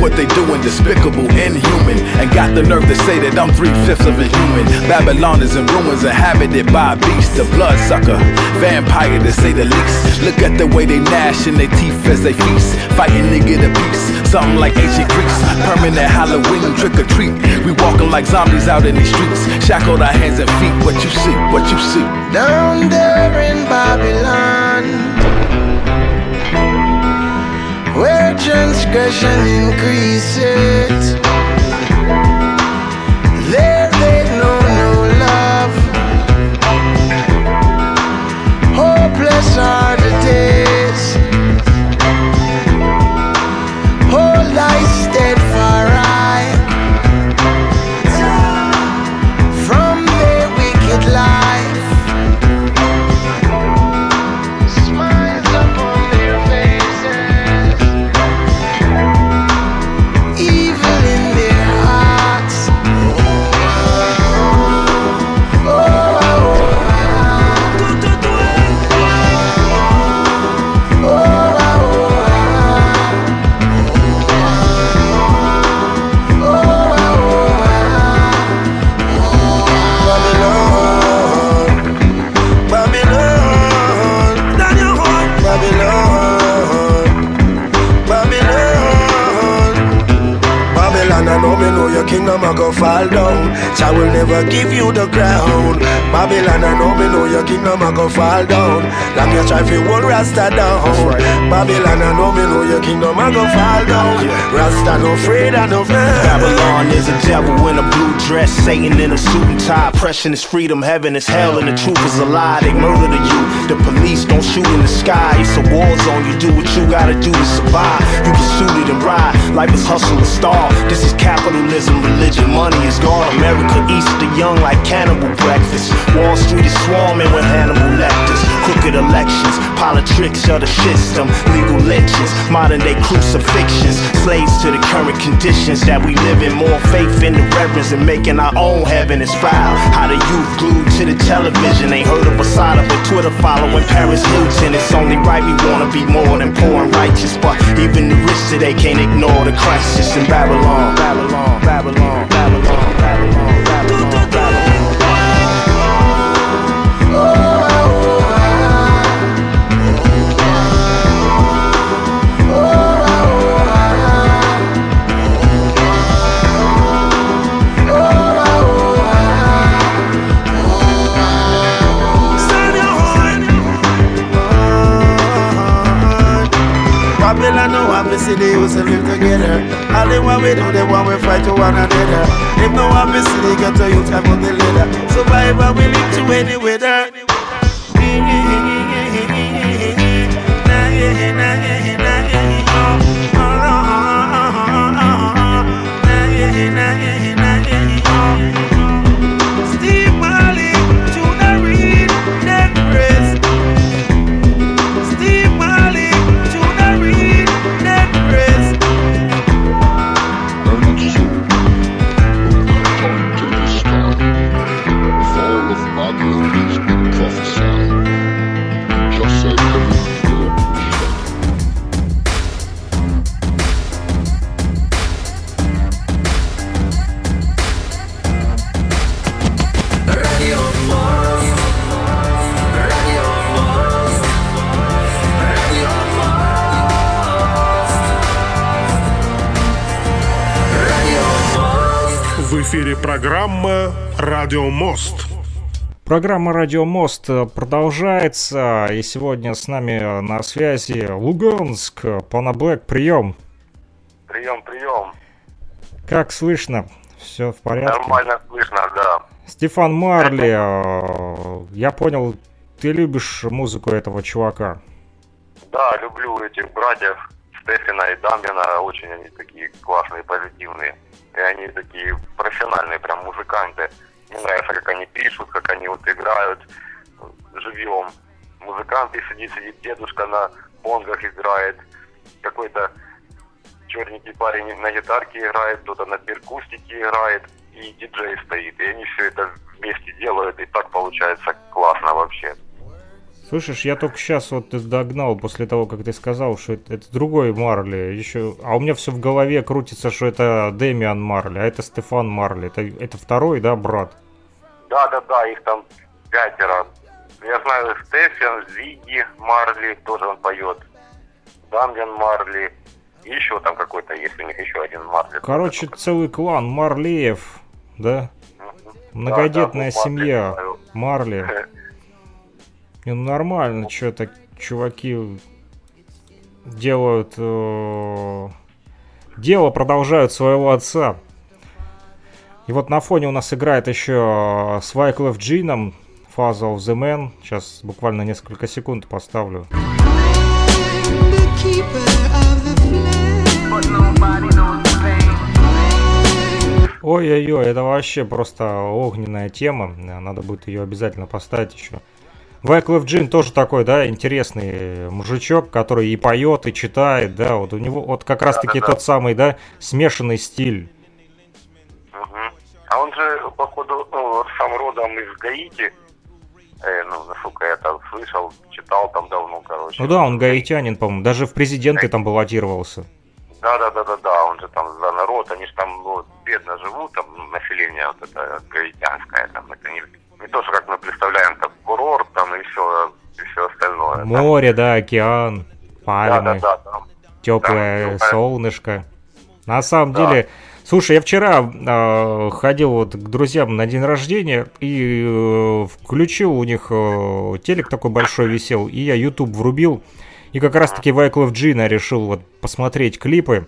What they doing, despicable, inhuman. And got the nerve to say that I'm three fifths of a human. Babylon is in ruins, inhabited by a beast, a bloodsucker. Vampire to say the least. Look at the way they gnash in their teeth as they feast. Fighting to get a piece. Something like ancient Greeks. Permanent Halloween trick or treat. We walking like zombies out in these streets. Shackled our hands and feet. What you see, what you see. Down there in Babylon, transgression increases, there they know no love. Hopeless are Jah will never give you the crown. Babylon, I know me know your kingdom a go fall down. Long you try fi hold Rasta down. Babylon, I know me know your kingdom a go fall down. Rasta no afraid of no man. Babylon is a devil in a blue dress, Satan in a suit and tie. Oppression is freedom, heaven is hell, and the truth is a lie. They murder the youth. The police don't shoot in the sky. It's a war zone. You do what you gotta do to survive. You get suited and ride. Life is hustle and starve. This is capitalism, religion, money is gone. America eats the young like cannibal breakfast. Wall Street is swarming with Hannibal Lecters. Crooked elections, politics of the system, legal lynchings, modern day crucifixions, slaves to the current conditions that we live in. More faith in the reverence and making our own heaven is foul. How the youth glued to the television ain't heard of a side of but Twitter following Paris Hilton. It's only right we wanna be more than poor and righteous, but even the rich today can't ignore the crisis in. Babylon, Babylon, the city used to live together. All the one we do, the one we fight to one another. If no one be city, got to you, time for the leader. Survivor, we live to any weather. Программа «Радио Мост». Программа «Радио Мост» продолжается, и сегодня с нами на связи Луганск, Пана Блэк, прием. Прием, прием. Как слышно? Все в порядке? Нормально слышно, да. Стефан Марли, э, я понял, ты любишь музыку этого чувака. Да, люблю этих братьев Стефина и Дамбина. Очень они такие классные, позитивные. И они такие профессиональные прям музыканты. Мне нравится, как они пишут, как они вот играют живьем. Музыканты сидит, сидит дедушка на бонгах играет. Какой-то черненький парень на гитарке играет, кто-то на перкустике играет. И диджей стоит. И они все это вместе делают. И так получается классно вообще. Слышишь, я только сейчас вот догнал после того, как ты сказал, что это, это другой Марли. Еще, а у меня все в голове крутится, что это Дэмиан Марли, а это Стефан Марли. Это, это второй, да, брат? Да, да, да, их там пятеро. Я знаю Стефан, Зиги Марли, тоже он поет. Дамьян Марли. И еще там какой-то есть у них еще один Марли. Короче, целый клан Марлеев, да? Многодетная Да, да, ну, семья Марли. [LAUGHS] Не, ну нормально, что так чуваки делают... э, дело продолжают своего отца. И вот на фоне у нас играет еще с Wyclef Джином Father of the Man. Сейчас буквально несколько секунд поставлю. Ой-ой-ой, это вообще просто огненная тема. Надо будет ее обязательно поставить еще. Wyclef Джин тоже такой, да, интересный мужичок, который и поет, и читает, да, вот у него вот как раз-таки Да-да-да. тот самый, да, смешанный стиль. А он же, походу, ну, сам родом из Гаити. Э, ну, насколько я там слышал, читал там давно, короче. Ну да, он гаитянин, по-моему, даже в президенты там баллотировался. Да, да, да, да, да, он же там за народ, они же там ну, бедно живут, там население вот это гаитянское, там это не, то, что как мы представляем, там курорт там и все, и все остальное. Там- Море, да, океан, да, пальмы, да, да, там, теплое там, солнышко. На самом Да. деле, Слушай, я вчера э, ходил вот к друзьям на день рождения и э, включил у них э, телек такой большой висел, и я YouTube врубил, и как раз-таки Wyclef Jean решил вот посмотреть клипы.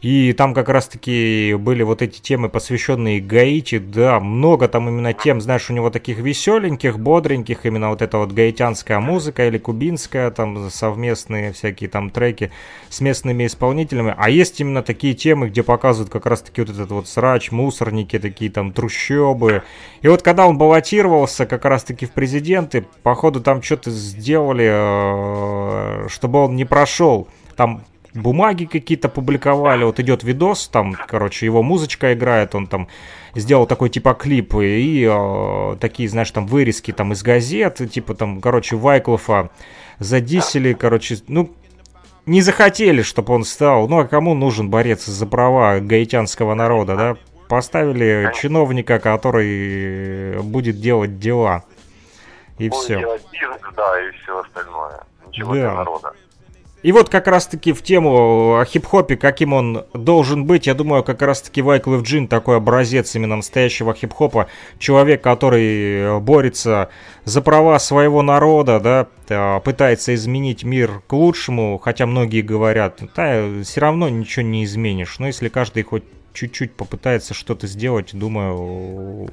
И там как раз-таки были вот эти темы, посвященные Гаити, да, много там именно тем, знаешь, у него таких веселеньких, бодреньких, именно вот эта вот гаитянская музыка или кубинская, там совместные всякие там треки с местными исполнителями, а есть именно такие темы, где показывают как раз-таки вот этот вот срач, мусорники, такие там трущобы. И вот когда он баллотировался как раз-таки в президенты, походу там что-то сделали, э, чтобы он не прошел. Там бумаги какие-то публиковали. Вот идет видос, там, короче, его музычка играет, он там сделал такой типа клип и э, такие, знаешь, там вырезки там из газет, типа там, короче, Вайклофа задисели, короче, ну, не захотели, чтобы он стал. Ну, а кому нужен борец за права гаитянского народа, да? Поставили чиновника, который будет делать дела. И Будет все. делать бизнес, да, и все остальное. Ничего Да. для народа. И вот как раз-таки в тему о хип-хопе, каким он должен быть, я думаю, как раз-таки Wyclef Jean такой образец именно настоящего хип-хопа. Человек, который борется за права своего народа, да, э, пытается изменить мир к лучшему, хотя многие говорят, да, все равно ничего не изменишь. Но если каждый хоть чуть-чуть попытается что-то сделать, думаю,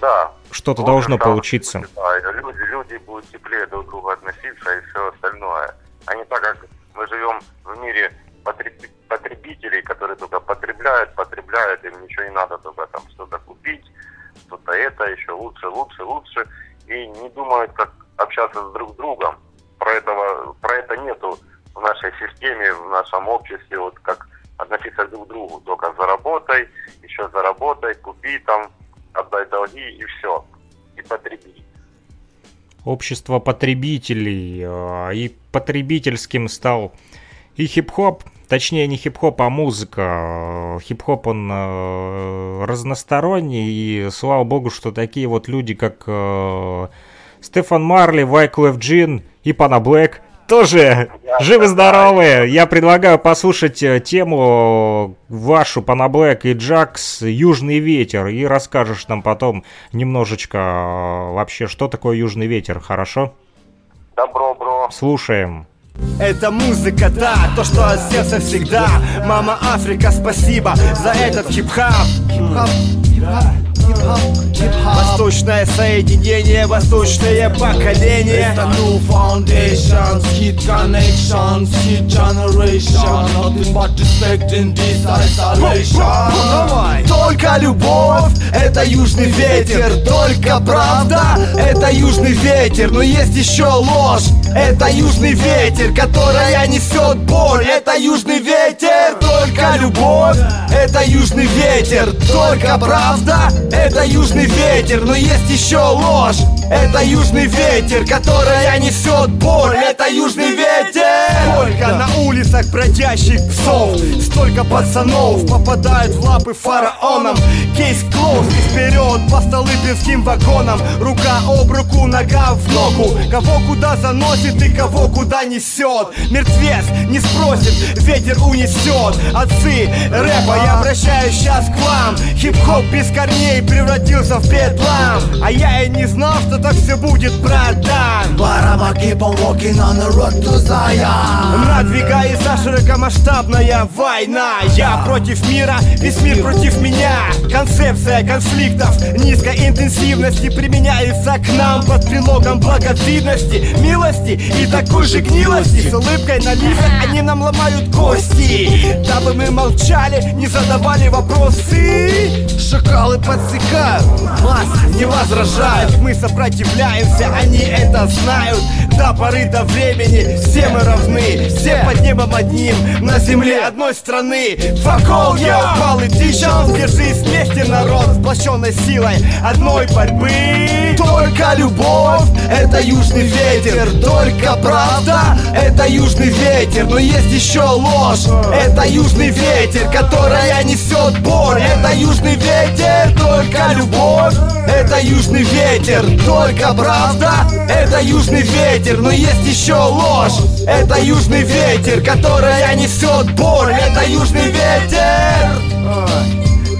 Да. что-то должно получиться. Да, люди, люди будут теплее друг к другу относиться и все остальное. А не так, как мы живем в мире потреб- потребителей, которые только потребляют, потребляют, им ничего не надо только там что-то купить, что-то это, еще лучше, лучше, лучше. И не думают, как общаться с друг с другом. Про, этого, про это нету в нашей системе, в нашем обществе, вот как относиться друг к другу. Только заработай, еще заработай, купи там, отдай долги и все. И потреби. Общество потребителей, э, и потребительским стал и хип-хоп, точнее не хип-хоп, а музыка. Хип-хоп он э, разносторонний, и слава богу, что такие вот люди, как э, Стефан Марли, Вайклеф Джин и Пана Блэк, тоже живы-здоровы. Я предлагаю послушать э, тему вашу, Пана Блэк и Джакс, «Южный ветер», и расскажешь нам потом немножечко э, вообще, что такое «Южный ветер», хорошо? Добро, бро. Слушаем. Это музыка, да, то, что от сердца всегда Мама Африка, спасибо за этот хип-хоп, хип-хоп, хип-хап Восточное соединение, восточное поколение. It's a new foundation, skid connections, skid generation Nothing but respect in this isolation. Только любовь, это южный ветер. Только правда, это южный ветер. Но есть еще ложь, это южный ветер Которая несет боль, это южный ветер. Только любовь, это южный ветер. Только правда, это южный ветер Но есть еще ложь, это южный ветер Которая несет боль, это южный ветер. Только на улицах бродящих псов. Столько пацанов попадают в лапы фараонам. Кейс клоус и вперед по столыпинским вагонам. Рука об руку, нога в ногу. Кого куда заносит и кого куда несет. Мертвец не спросит, ветер унесет. Отцы рэпа, я обращаюсь сейчас к вам. Хип-хоп без корней превратился в бедлам А я и не знал, что так все будет, братан. But I'ma keep on walking on the road to Zion. Надвигается широкомасштабная война. Я против мира, весь мир против меня. Концепция конфликтов низкой интенсивности Применяется к нам под предлогом благотворительности Милости и такой же гнилости. С улыбкой на лицах они нам ломают кости. Дабы мы молчали, не задавали вопросы. Шакалы подсекают, массы не возражают. Мы сопротивляемся, они это знают. До поры до времени все мы равны. Все под небом одним, на земле одной страны. Fuck all yo, politicians Держись вместе, народ, сплощенной силой одной борьбы. Только любовь, это южный ветер. Только правда, это южный ветер. Но есть еще ложь, это южный ветер Которая несет боль, это южный ветер Только любовь, это южный ветер Только правда, это южный ветер Но есть еще ложь, это южный ветер Которая несет боль, это южный ветер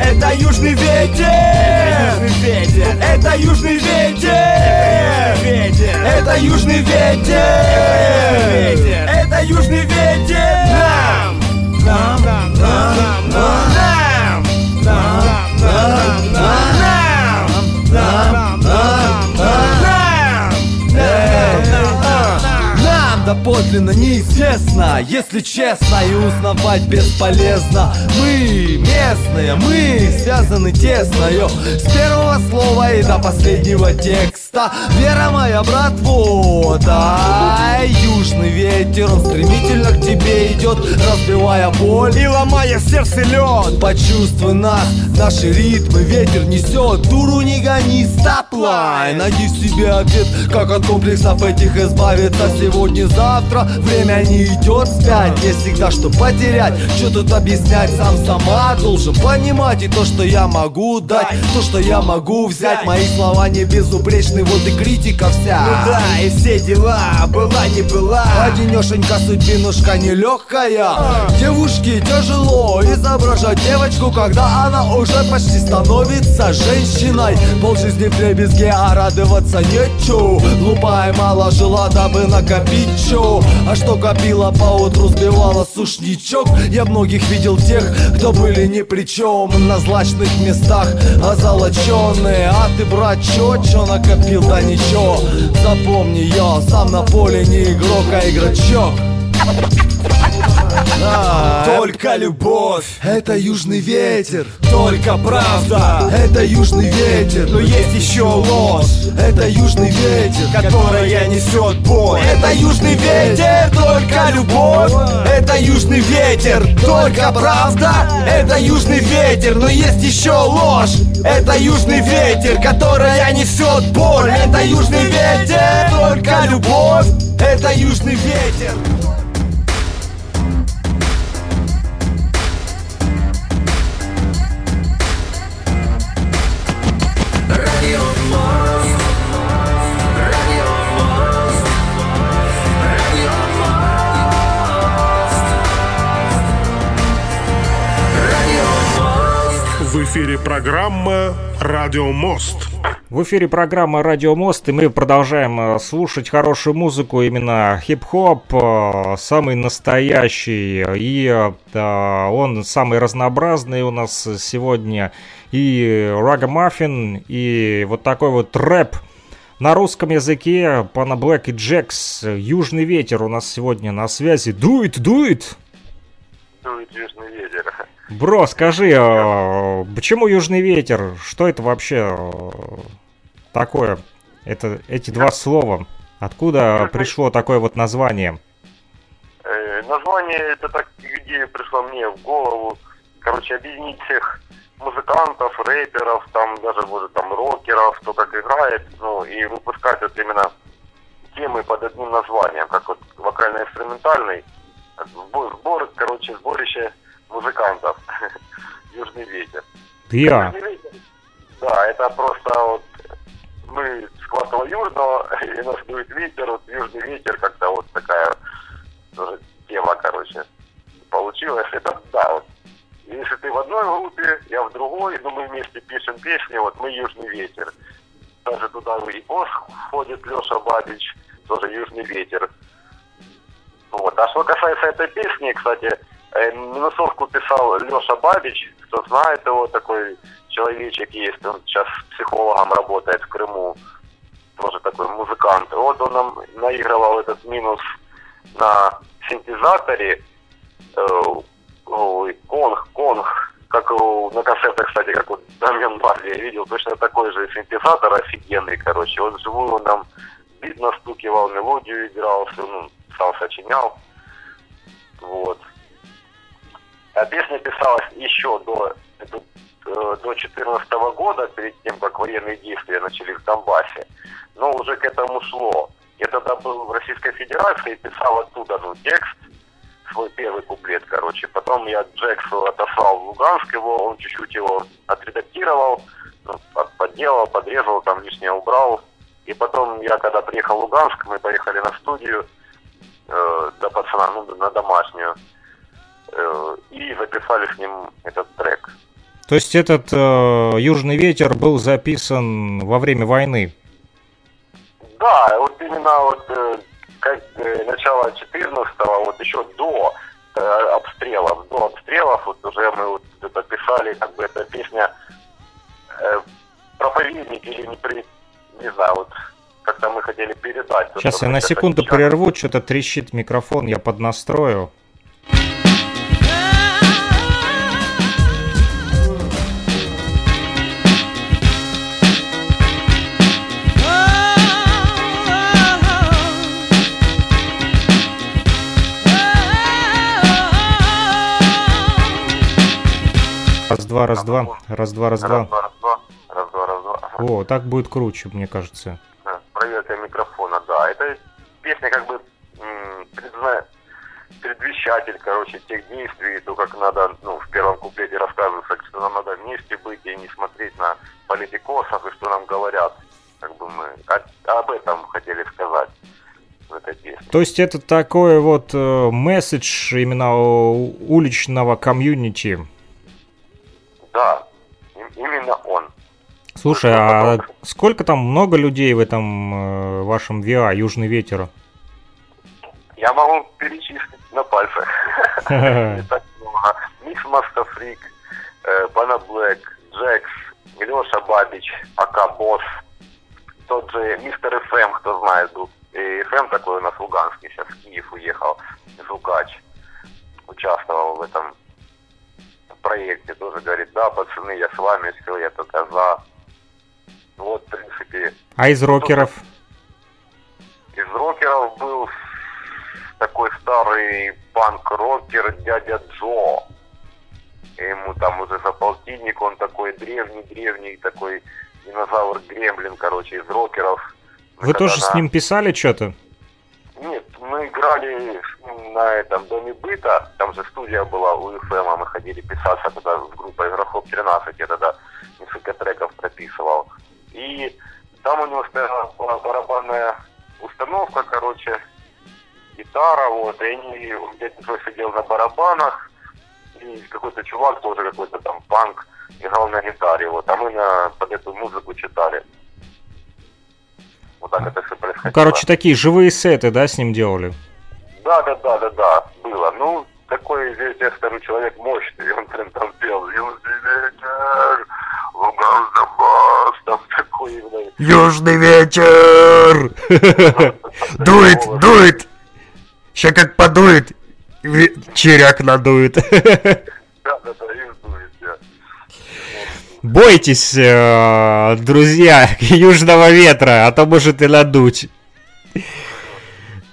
Это южный ветер! Это южный ветер! Это южный ветер! Это южный ветер! Нам! Нам! Нам! Нам! Нам! Доподлинно неизвестно, если честно И узнавать бесполезно. Мы местные, мы связаны тесно йо, С первого слова и до последнего текста. Вера моя, братво, да Южный ветер, он стремительно к тебе идет Разбивая боль. И ломая сердце лед. Почувствуй нас, наши ритмы ветер несет. Дуру не гони, стоплайн Найди себе ответ, как от комплексов этих избавиться Сегодня-завтра время не идет вспять Есть всегда что потерять, что тут объяснять. Сам сама должен понимать И то, что я могу дать, то, что я могу взять. Мои слова не безупречны, вот и критика вся. Ну да, и все дела, была не была. Одинешенька судьбинушка нелегкая Девушке тяжело изображать девочку Когда она уже почти становится женщиной. Полжизни в дребезге, а радоваться нечего. Глупая мало жила, дабы накопить чё А что копила поутру, сбивала сушничок. Я многих видел тех, кто были ни при чем На злачных местах озолоченные А ты, брат, чё, чё накопил, да ничего. Запомни, я сам на поле не игрок, а игрочок Только любовь. Это южный ветер. Только правда. Это южный ветер. Но есть еще ложь. Это южный ветер. Которая несет боль. Это южный ветер. Только любовь. Это южный ветер. Только правда. Это южный ветер. Но есть еще ложь. Это южный ветер Которая несет боль. Это южный ветер. Только любовь. Это южный ветер программа «Радио Мост». В эфире программа «Радио Мост», и мы продолжаем э, слушать хорошую музыку, именно хип-хоп, э, самый настоящий, и э, он самый разнообразный у нас сегодня, и рага-маффин, и вот такой вот рэп на русском языке, Пана Блэк и Джекс, «Южный ветер» у нас сегодня на связи. Дует, дует! Дует южный ветер. Бро, скажи, а, почему южный ветер? Что это вообще а, такое? Это эти два слова. Откуда пришло такое вот название? Э, название, это так идея пришла мне в голову. Короче, объединить всех музыкантов, рэперов, там даже, может, там, рокеров, кто как играет, ну, и выпускать вот именно темы под одним названием, как вот вокально-инструментальный сбор, сбор, короче, сборище музыкантов. [LAUGHS] Южный ветер. Я. Да, это просто вот мы с Квартала Южного, [LAUGHS] и нас дует ветер, вот южный ветер, как-то вот такая тоже тема, короче, получилась. Это, да, вот, если ты в одной группе, я в другой, но мы вместе пишем песни, вот мы южный ветер. Даже туда и босс входит Леша Бабич, тоже южный ветер. Вот. А что касается этой песни, кстати, минусовку писал Леша Бабич, кто знает его, такой человечек есть, он сейчас психологом работает в Крыму, тоже такой музыкант. Вот он нам наигрывал этот минус на синтезаторе, э, ой, конг, конг, как у, на концертах, кстати, как вот Дамьян Барли я видел, точно такой же синтезатор офигенный, короче. Он живую нам бит настукивал, мелодию играл, все, ну, сам сочинял. Вот. А песня писалась еще до, э, до 14 года, перед тем, как военные действия начались в Донбассе. Но уже к этому шло. Я тогда был в Российской Федерации и писал оттуда ну, текст, свой первый куплет, короче. Потом я Джексу отослал в Луганск его, он чуть-чуть его отредактировал, ну, подделал, подрезал, там лишнее убрал. И потом я, когда приехал в Луганск, мы поехали на студию э, до пацана, ну, на домашнюю. Э, и записали с ним этот трек. То есть этот э, «Южный ветер» был записан во время войны? Да, вот именно вот э, как э, начало 14-го, вот еще до э, обстрелов, до обстрелов, вот уже мы вот это писали, как бы эта песня э, проповедник или не при, не знаю, вот как-то мы хотели передать. вот, Сейчас что я на секунду сейчас- прерву, что-то трещит микрофон, я поднастрою. Раз-два, раз-два, раз-два, раз-два. Раз-два, раз-два. О, так будет круче, мне кажется. Да, Проверка микрофона, да. Это песня как бы предвещатель, короче, тех действий, то, как надо, ну, в первом куплете рассказывается, что нам надо вместе быть и не смотреть на политикосов и что нам говорят. Как бы мы о- об этом хотели сказать. То есть это такой вот э, месседж именно уличного комьюнити. Да, им- именно он. Слушай, а сколько там много людей в этом э, вашем ВИА Южный ветер? Я могу перечислить на пальцах. [LAUGHS] Не так много. Микс Маста Фрик, э, Пана Блэк, Джекс, Леша Бабич, АК Босс, тот же Мистер ФМ, кто знает, был. И ФМ такой у нас луганский, сейчас в Киев уехал, Звукач. Участвовал в этом проекте, тоже говорит, да, пацаны, я с вами, все, я только за. Вот, в принципе, А из рокеров? из рокеров был такой старый панк-рокер дядя Джо. Ему там уже за полтинник, он такой древний-древний, такой динозавр-гремлин, короче, из рокеров. Вы тоже с на- ним писали что-то? Нет, мы играли на этом доме быта, там же студия была у ЮФМа, мы ходили писаться туда с группой игроков 13, я тогда несколько треков прописывал. И там у него стояла ба- барабанная установка, короче, гитара, вот, и они, Джо сидел на барабанах, и какой-то чувак тоже какой-то там панк играл на гитаре, вот, а мы на, под эту музыку читали. Вот так это все происходило. Ну, короче, такие живые сеты, да, с ним делали? Да, да, да, да, да, было. Ну, такой, здесь я скажу, человек мощный, он прям там пел. «Южный ветер, Луган бас, там такой именно. Южный ветер! [LAUGHS] Дует, дует! Ща как подует, черяк надует. [LAUGHS] Бойтесь, э, друзья, [LAUGHS] южного ветра, а то может и надуть.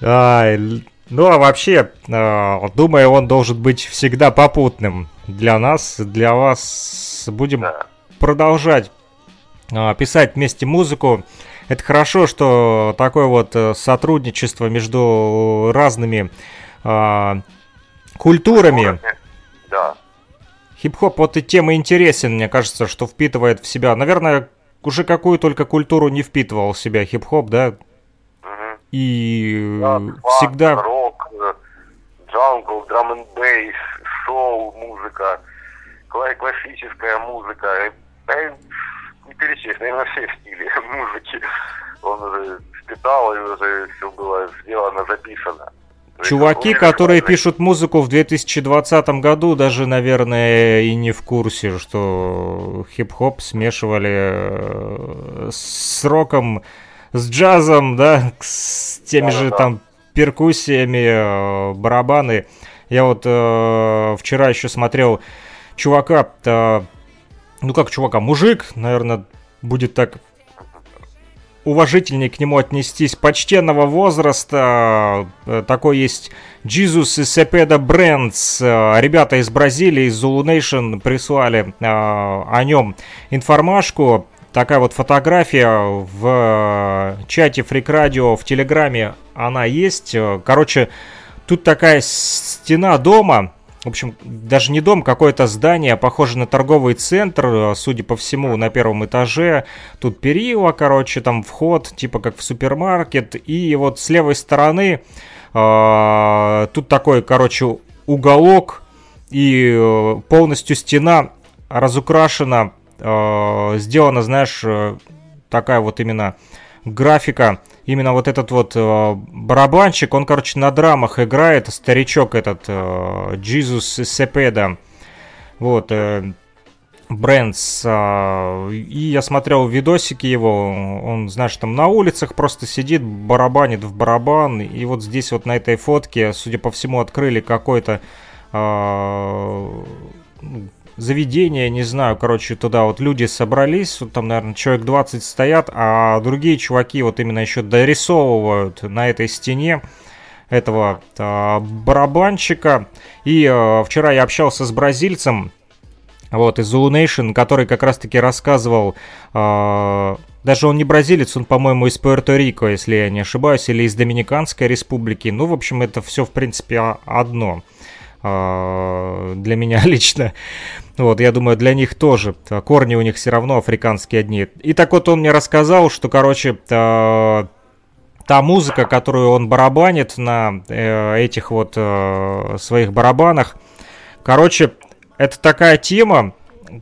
Ну а вообще, э, думаю, он должен быть всегда попутным для нас, для вас. Будем продолжать э, писать вместе музыку. Это хорошо, что такое вот сотрудничество между разными культурами. Да. Хип-хоп вот и тема интересен, мне кажется, что впитывает в себя. Наверное, уже какую только культуру не впитывал в себя хип-хоп, да? И э, всегда... Рок, э, jungle, drum n bass, соул, музыка, кла- классическая музыка. э, да не перечесть, наверное, все стили [LAUGHS] музыки. Он уже впитал, и уже все было сделано, записано. Чуваки, которые пишут музыку в 2020 году, даже, наверное, и не в курсе, что хип-хоп смешивали э, с роком, с джазом, да, с теми же Да-да-да. там перкуссиями, э, барабаны. Я вот э, вчера еще смотрел чувака, э, ну как чувака, мужик, наверное, будет так уважительнее к нему отнестись. Почтенного возраста. Э, Такой есть Jesus и Сепеда Брендс. Э, Ребята из Бразилии, из Zulu Nation прислали э, о нем информашку. Такая вот фотография в чате Freak Radio в Телеграме она есть. Короче, тут такая стена дома. В общем, даже не дом, какое-то здание, похоже на торговый центр, э, судя по всему, на первом этаже. Тут перила, короче, там вход, типа как в супермаркет. И вот с левой стороны э, тут такой, короче, уголок и э, полностью стена разукрашена, э, сделана, знаешь, э, такая вот именно графика. Именно вот этот вот э, барабанщик, он, короче, на драмах играет, старичок этот, э, Jesus Сепеда. Вот, э, Брэнс. Э, и я смотрел видосики его, он, знаешь, там на улицах просто сидит, барабанит в барабан. И вот здесь вот на этой фотке, судя по всему, открыли какой-то э, заведение, не знаю, короче, туда вот люди собрались, вот там, наверное, человек 20 стоят, а другие чуваки вот именно еще дорисовывают на этой стене этого а, барабанщика. И а, вчера я общался с бразильцем, вот, из Zoo Nation, который как раз-таки рассказывал, а, даже он не бразилец, он, по-моему, из Пуэрто-Рико, если я не ошибаюсь, или из Доминиканской республики. Ну, в общем, это все, в принципе, одно для меня [LAUGHS] лично. Вот, я думаю, для них тоже. Корни у них все равно африканские одни. И так вот он мне рассказал, что, короче, та, та музыка, которую он барабанит на э, этих вот э, своих барабанах, короче, это такая тема,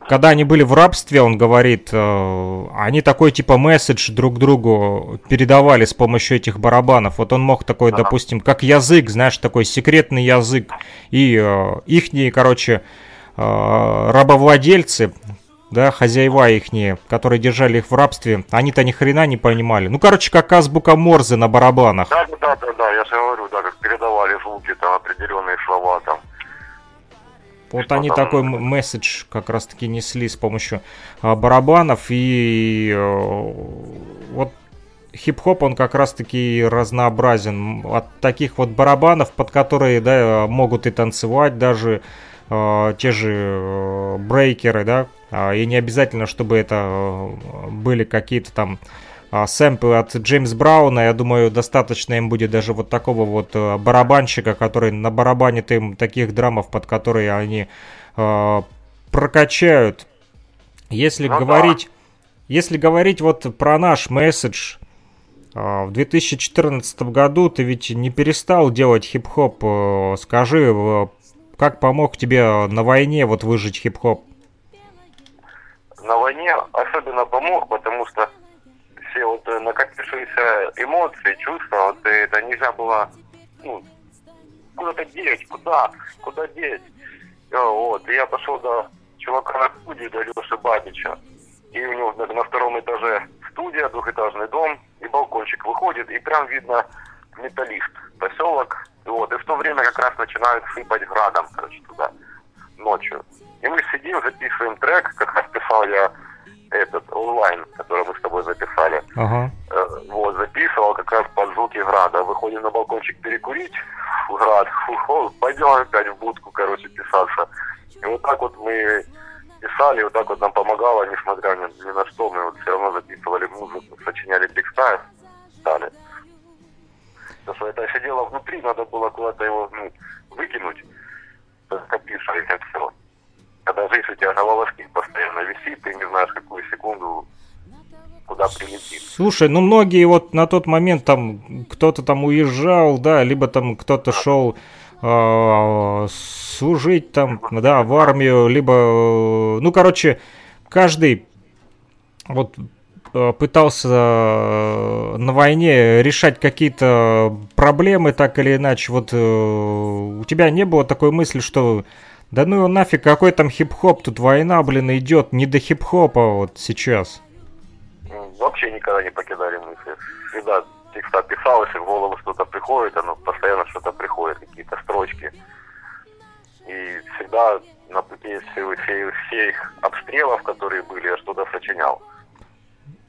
когда они были в рабстве, он говорит, э, они такой типа месседж друг другу передавали с помощью этих барабанов. Вот он мог такой, допустим, как язык, знаешь, такой секретный язык. И э, ихние, короче, Э, рабовладельцы, да, хозяева ихние, которые держали их в рабстве, они-то ни хрена не понимали. Ну, короче, как азбука Морзе на барабанах. Да, да, да, да, я же говорю, да, Вот Что они там? такой месседж как раз-таки несли с помощью а, барабанов, и а, вот хип-хоп, он как раз-таки разнообразен. От таких вот барабанов, под которые, да, могут и танцевать даже, э, те же э, брейкеры, да, э, и не обязательно, чтобы это были какие-то там сэмплы от Джеймс Брауна, я думаю, достаточно им будет даже вот такого вот э, барабанщика, который набарабанит им таких драмов, под которые они э, прокачают. Если ну, говорить, да. если говорить вот про наш месседж, в 2014 году ты ведь не перестал делать хип-хоп. Скажи, как помог тебе на войне вот выжить хип-хоп? На войне особенно помог, потому что все вот э, накопившиеся эмоции, чувства, вот это нельзя было ну, куда-то деть, куда, куда деть. Э, вот, и я пошел до чувака на студию, до Леши Бабича. И у него на, на втором этаже студия, двухэтажный дом, и балкончик выходит, и прям видно металлист, поселок, вот, и в то время как раз начинают сыпать градом, короче, туда, ночью. И мы сидим, записываем трек, как раз писал я этот онлайн, который мы с тобой записали. Ага. Э, вот, записывал как раз под звуки града. Выходим на балкончик перекурить, фу, град, [LAUGHS] фу, пойдем опять в будку, короче, писаться. И вот так вот мы писали, вот так вот нам помогало, несмотря ни, ни на что, мы вот все равно записывали музыку, сочиняли текста, стали. Потому что это сидело внутри, надо было куда-то его ну, выкинуть, скопившись это все. Когда жизнь у тебя волоске постоянно висит, ты не знаешь, какую секунду куда прилетит. Слушай, ну многие вот на тот момент там кто-то там уезжал, да, либо там кто-то шел э, служить там, да, в армию, либо, ну, короче, каждый вот Э, пытался э, на войне решать какие-то проблемы так или иначе, вот э, у тебя не было такой мысли, что да ну нафиг, какой там хип-хоп, тут война, блин, идет, не до хип-хопа вот сейчас. Вообще никогда не покидали мысли. Всегда текста писалось, и в голову что-то приходит, оно постоянно что-то приходит, какие-то строчки. И всегда на пути всех, всех, всех обстрелов, которые были, я что-то сочинял.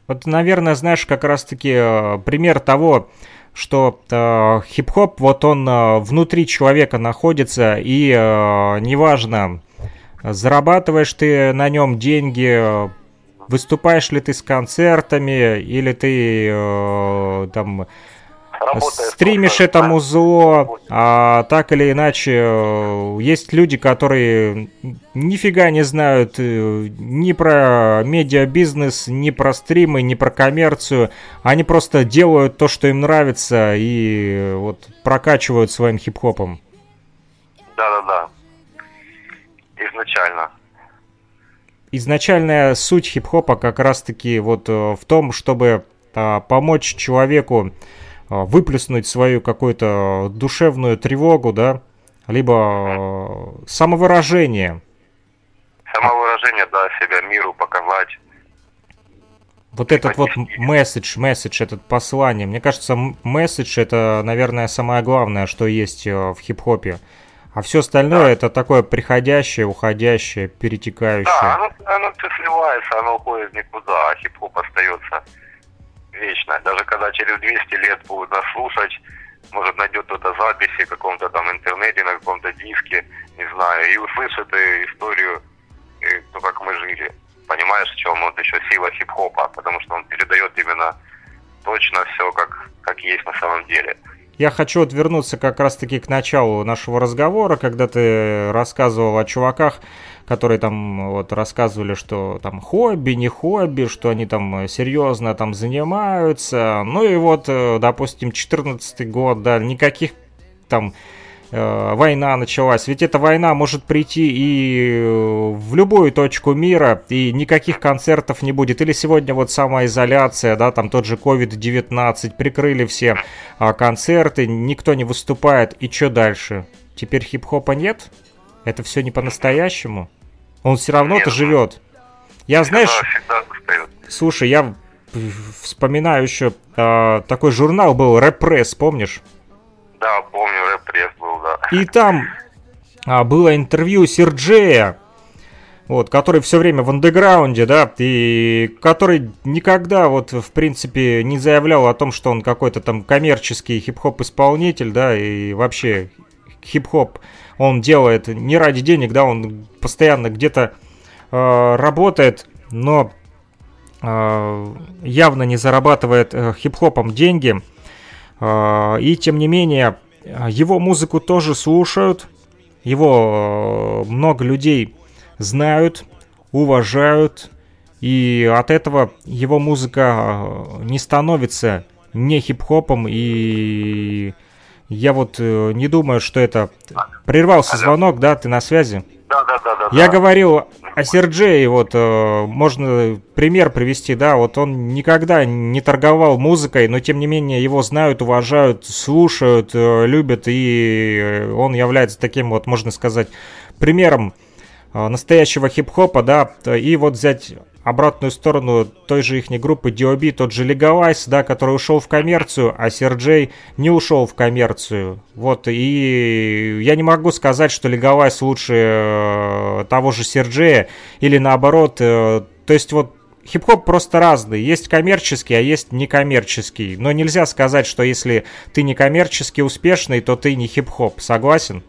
Вот, наверное, знаешь, как раз-таки э, пример того, что э, хип-хоп, вот он э, внутри человека находится, и э, неважно, зарабатываешь ты на нем деньги, выступаешь ли ты с концертами, или ты э, там стримишь это музло, а так или иначе, э, есть люди, которые нифига не знают э, ни про медиабизнес, ни про стримы, ни про коммерцию. Они просто делают то, что им нравится, и вот прокачивают своим хип-хопом. Да-да-да. Изначально. изначальная суть хип-хопа как раз-таки вот э, в том, чтобы а, помочь человеку выплеснуть свою какую-то душевную тревогу, да, либо э, самовыражение. Самовыражение, да, себя миру показать. Вот этот вот месседж, месседж, этот послание. Мне кажется, месседж это, наверное, самое главное, что есть э, в хип-хопе. А все остальное да. это такое приходящее, уходящее, перетекающее. Да, оно, оно все сливается, оно уходит никуда, а хип-хоп остается вечно. Даже когда через 200 лет будут нас слушать, может найдет кто-то записи в каком-то там интернете, на каком-то диске, не знаю, и услышит историю, то, как мы жили. Понимаешь, в чем вот еще сила хип-хопа, потому что он передает именно точно все, как, как есть на самом деле. Я хочу вот вернуться как раз-таки к началу нашего разговора, когда ты рассказывал о чуваках, которые там вот рассказывали, что там хобби, не хобби, что они там серьезно там занимаются. Ну и вот, э, допустим, 14 год, да, никаких там война началась. Ведь эта война может прийти и э, в любую точку мира, и никаких концертов не будет. Или сегодня вот самоизоляция, да, там тот же COVID-19, прикрыли все а, концерты, никто не выступает, и что дальше? Теперь хип-хопа нет? Это все не по-настоящему? Он все равно-то живет. Я, знаешь, слушай, я вспоминаю еще э, такой журнал был Репресс, помнишь? Да, помню, Репресс. И там а, было интервью Серджея, вот, который все время в андеграунде, да, и который никогда, вот, в принципе, не заявлял о том, что он какой-то там коммерческий хип-хоп исполнитель, да, и вообще хип-хоп он делает не ради денег, да, он постоянно где-то э, работает, но э, явно не зарабатывает э, хип-хопом деньги. Э, и тем не менее, его музыку тоже слушают, его э, много людей знают, уважают, и от этого его музыка э, не становится не хип-хопом и я вот э, не думаю, что это... Прервался звонок, да? Ты на связи? Да, да, да, да. Я да. говорил о Серджее, вот э, можно пример привести, да, вот он никогда не торговал музыкой, но тем не менее его знают, уважают, слушают, э, любят, и э, он является таким вот, можно сказать, примером э, настоящего хип-хопа, да, и вот взять обратную сторону той же их группы DOB, тот же Леговайс, да, который ушел в коммерцию, а Серджей не ушел в коммерцию. Вот, и я не могу сказать, что Леговайс лучше э, того же Серджея, или наоборот, э, то есть вот хип-хоп просто разный. Есть коммерческий, а есть некоммерческий. Но нельзя сказать, что если ты некоммерчески успешный, то ты не хип-хоп. Согласен?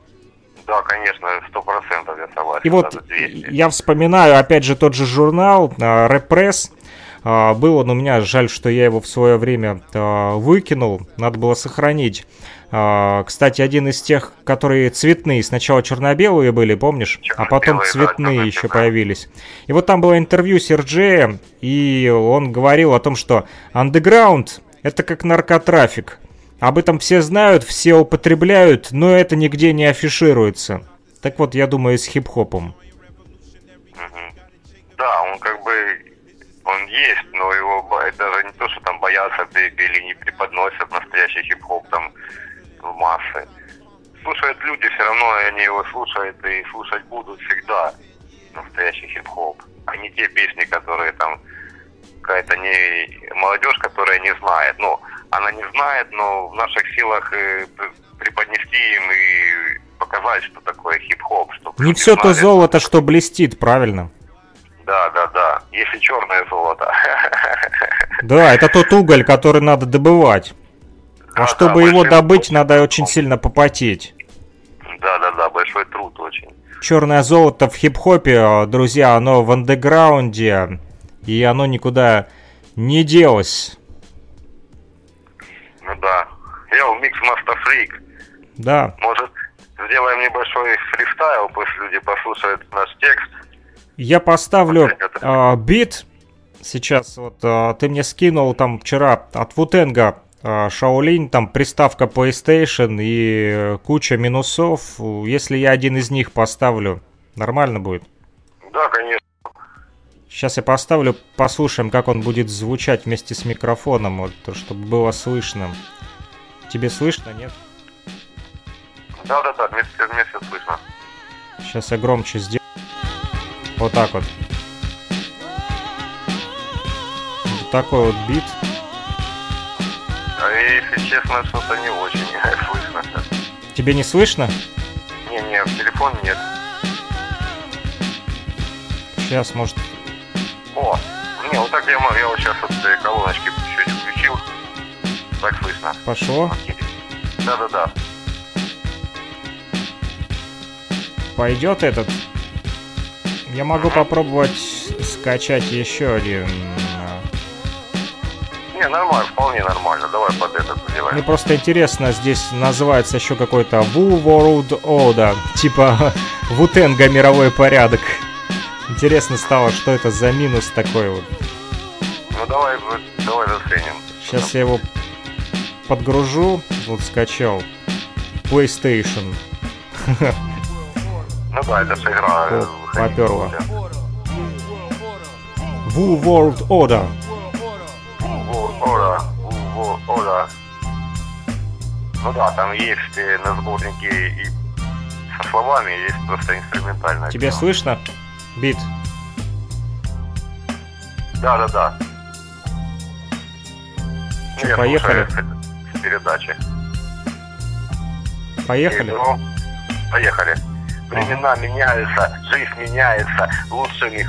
Да, конечно, сто процентов я согласен. И вот я вспоминаю, опять же, тот же журнал «Репресс», а, был он у меня, жаль, что я его в свое время а, выкинул, надо было сохранить. А, кстати, один из тех, которые цветные, сначала черно-белые были, помнишь? А потом цветные да, еще появились. И вот там было интервью Серджея, и он говорил о том, что андеграунд это как наркотрафик. Об этом все знают, все употребляют, но это нигде не афишируется. Так вот, я думаю, с хип-хопом. Да, он как бы, он есть, но его даже не то, что там боятся или не преподносят настоящий хип-хоп там в массы. Слушают люди, все равно они его слушают и слушать будут всегда настоящий хип-хоп, а не те песни, которые там какая-то не молодежь, которая не знает. Ну, она не знает, но в наших силах э, преподнести им и показать, что такое хип-хоп. Не все то золото, что блестит, правильно? Да, да, да. Если черное золото. [LAUGHS] Да, это тот уголь, который надо добывать. А да, чтобы да, его добыть, труд. надо очень сильно попотеть. Да, да, да, большой труд очень. Черное золото в хип-хопе, друзья, оно в андеграунде, и оно никуда не делось. Ну да. Я микс Master Freak. Да. Может, сделаем небольшой фристайл, пусть люди послушают наш текст. Я поставлю э, бит. Сейчас вот э, ты мне скинул там вчера от Вутенга э, Шаолинь, там приставка PlayStation и куча минусов. Если я один из них поставлю, нормально будет? Да, конечно. Сейчас я поставлю, послушаем, как он будет звучать вместе с микрофоном, вот, чтобы было слышно. Тебе слышно, нет? Да, да, да, вместе, вместе слышно. Сейчас я громче сделаю. Вот так вот. Вот такой вот бит. А если честно, что-то не очень [LAUGHS] слышно. Тебе не слышно? Не-не, в телефон нет. Сейчас, может... О, не, вот так я могу, я вот сейчас вот э, колоночки чуть включил. Так слышно. Пошло? Да-да-да. Пойдет этот? Я могу попробовать скачать еще один. а. Не, нормально, вполне нормально. Давай под этот сделаем. Мне просто интересно, здесь называется еще какой-то Wu World Order, типа [LAUGHS] Вутенга мировой порядок. Интересно стало, что это за минус такой вот. Ну давай, давай заценим. Сейчас я его подгружу, вот скачал. PlayStation. Ну да, это же игра. э, поперло. Wu World Order. Во, Ора, во, Ора. Ну да, там есть э, на сборнике и со словами, есть просто инструментальная. Тебе тема. слышно? Бит. Да, да, да. Чё, Я поехали? с- передачи. Поехали? Ну, поехали. Времена меняются, жизнь меняется, лучшими,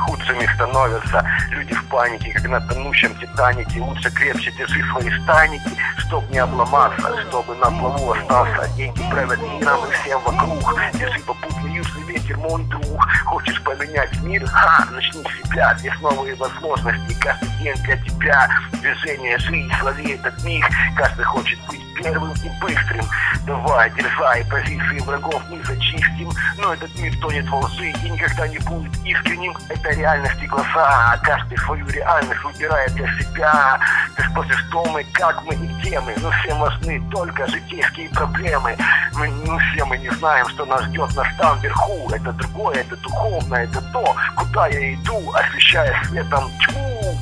худшими становятся. Люди в панике, как на тонущем Титанике. Лучше крепче держи свои штаники, чтоб не обломаться, чтобы на плаву остался. Деньги правят миром и всем вокруг. Держи попутный южный ветер, мой друг. Хочешь поменять мир? Ха, начни с себя. Здесь новые возможности, каждый день для тебя. Движение, жизнь, лови этот миг. Каждый хочет быть первым и быстрым. Давай, дерзай, позиции врагов мы зачистим. Но этот мир тонет во лжи и никогда не будет искренним. Это реальность и глаза. Каждый свою реальность выбирает для себя. Ты спросишь, что мы, как мы и где мы. Но всем важны только житейские проблемы. Мы, ну, все мы не знаем, что нас ждет нас там вверху. Это другое, это духовное, это то, куда я иду, освещая светом тьму.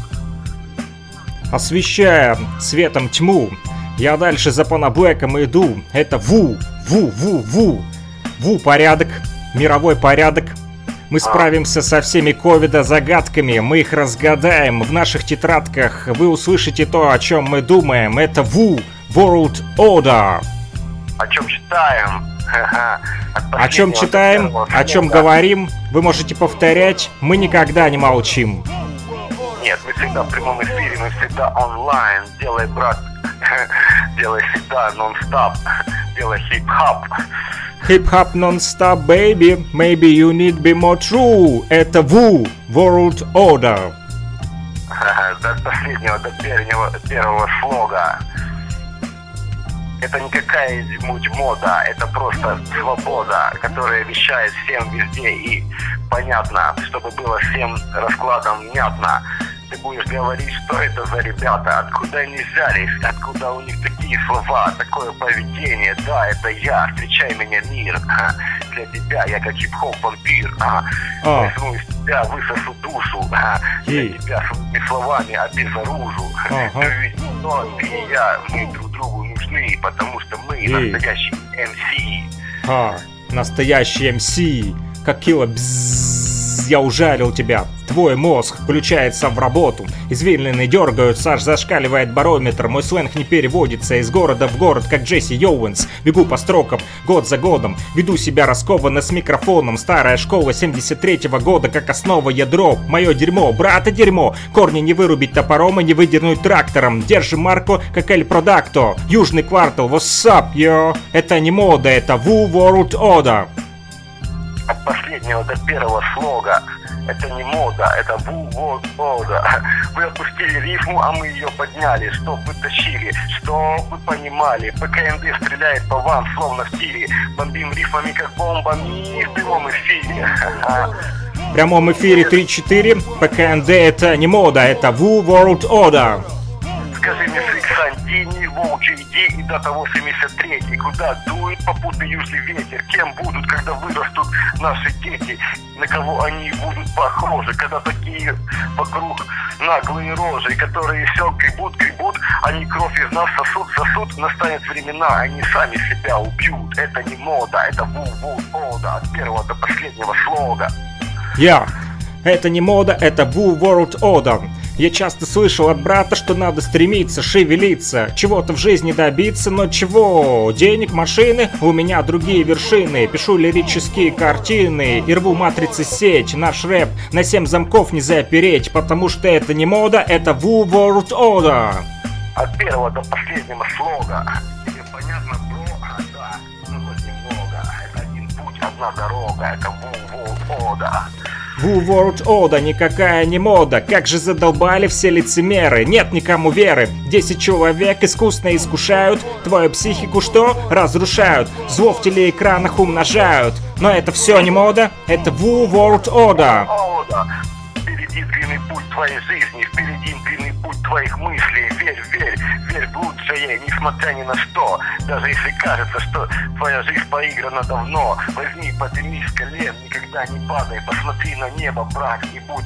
Освещая светом тьму, я дальше за Панаблэком иду. Это Ву, Ву, Ву, Ву. Ву порядок, мировой порядок. Мы справимся со всеми ковида загадками, мы их разгадаем в наших тетрадках. Вы услышите то, о чем мы думаем. Это Ву, World Order. О чем читаем? О чем читаем, о чем говорим, вы можете повторять, мы никогда не молчим. Нет, мы всегда в прямом эфире, мы всегда онлайн. Делай, брат, [LAUGHS] делай всегда нон-стоп. Делай хип-хоп. Hip-hop non-stop, baby, maybe you need be more true. Это Ву, World Order. [LAUGHS] До последнего, до первого, первого слога. Это не какая-нибудь мода, это просто свобода, которая вещает всем везде и понятно, чтобы было всем раскладом внятно. Ты будешь говорить, что это за ребята, откуда они взялись, откуда у них такие слова, такое поведение. Да, это я, встречай меня, мир. А, Для тебя я как хип-хоп вампир. А, А. Возьму из тебя, высосу душу. А, Для тебя своими словами обезоружу. Ага. Ты ведь но ты и я, мы друг другу нужны, потому что мы Эй. настоящие MC. А, настоящий MC, как бззз, я ужалил тебя. Твой мозг включается в работу. Извилины дергаются, аж зашкаливает барометр. Мой сленг не переводится из города в город, как Джесси Оуэнс. Бегу по строкам, год за годом. Веду себя раскованно с микрофоном. Старая школа 73-го года, как основа ядро. Мое дерьмо, брата дерьмо. Корни не вырубить топором и не выдернуть трактором. Держим марку, как Эль Продакто. Южный квартал, what's up, yo? Это не мода, это Wu World Order. Последнего до первого слога. Это не мода, это Ву вот мода. Вы опустили рифму, а мы ее подняли, чтоб вы тащили, чтоб вы понимали. ПКМД стреляет по вам, словно в тире. Бомбим рифмами, как бомбами в прямом эфире. В прямом эфире 3-4. ПКНД это не мода, это Wu World Order. Скажи мне, Сик Сантини, Воучи, иди, и дата 83 Куда дует попутный южный ветер? Кем будут, когда вырастут наши дети? На кого они будут похожи? Когда такие вокруг наглые рожи Которые все гребут, гребут Они кровь из нас сосут, сосут. Настанет времена, они сами себя убьют. Это не мода, это ву-ву мода От первого до последнего слога. Я. Это не мода, это Woo World Order. Я часто слышал от брата, что надо стремиться, шевелиться, чего-то в жизни добиться, но чего? Денег, машины, у меня другие вершины. Пишу лирические картины и рву матрицы сеть. Наш рэп на семь замков не запереть, потому что это не мода, это Woo World Order. От первого до последнего слога Тебе понятно, бро? Да, ну хоть немного Это один путь, одна дорога Это Woo World Order никакая не мода, как же задолбали все лицемеры, нет никому веры. Десять человек искусно искушают, твою психику что? Разрушают, зло в телеэкранах умножают. Но это все не мода, это Woo World Order. Впереди длинный путь твоей жизни. Впереди длинный путь твоих мыслей. Верь, верь, верь в лучшее Несмотря ни на что. Даже если кажется, что твоя жизнь поиграна давно Возьми, поднимись с колен Никогда не падай Посмотри на небо, брат И будь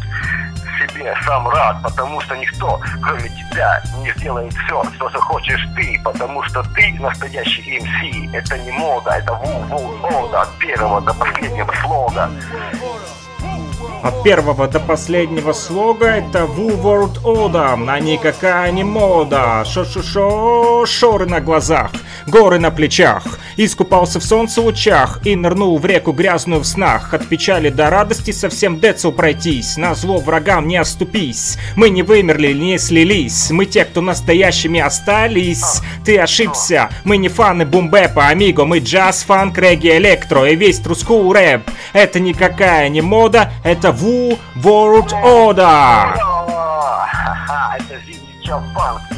себе сам рад Потому что никто, кроме тебя Не сделает все, что захочешь ты Потому что ты настоящий МС. Это не мода, это ву-ву-ода От первого до последнего слога От первого до последнего слога это Woo World Order, а никакая не мода. Шо-шо-шо, шоры на глазах, горы на плечах. Искупался в солнце лучах и нырнул в реку грязную в снах. От печали до радости совсем децл пройтись, на зло врагам не оступись. Мы не вымерли, не слились, мы те, кто настоящими остались. Ты ошибся, мы не фаны бумбэпа, амиго, мы джаз, фанк, регги, электро и весь трускул рэп. Это никакая не мода, это Woo World Order. [LAUGHS]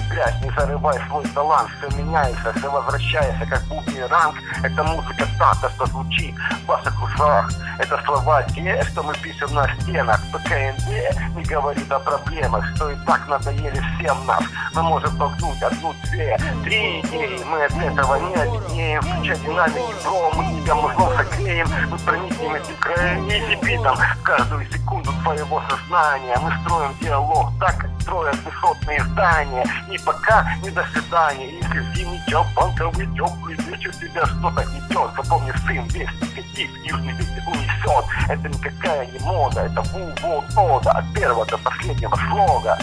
зарывай свой талант Все меняется, все возвращается, как бумеранг. Это музыка та, что звучит в ваших ушах. Это слова те, что мы пишем на стенах. ПКНД не говорит о проблемах Что и так надоели всем нас Мы можем толкнуть одну, две, три идеи. Мы от этого не обеднеем Включай динамики, бро, мы тебя мужлом согреем. Мы проникнем этим краем изи битом В каждую секунду твоего сознания Мы строим диалог. Так, как строят высотные здания. Ни пока, ни до свидания в зимний чапанковый теплый вечер Тебя что-то гнетет Запомни, сын, весь негатив Южный ветер унесет Это никакая не мода Это ву ода От первого до последнего слога.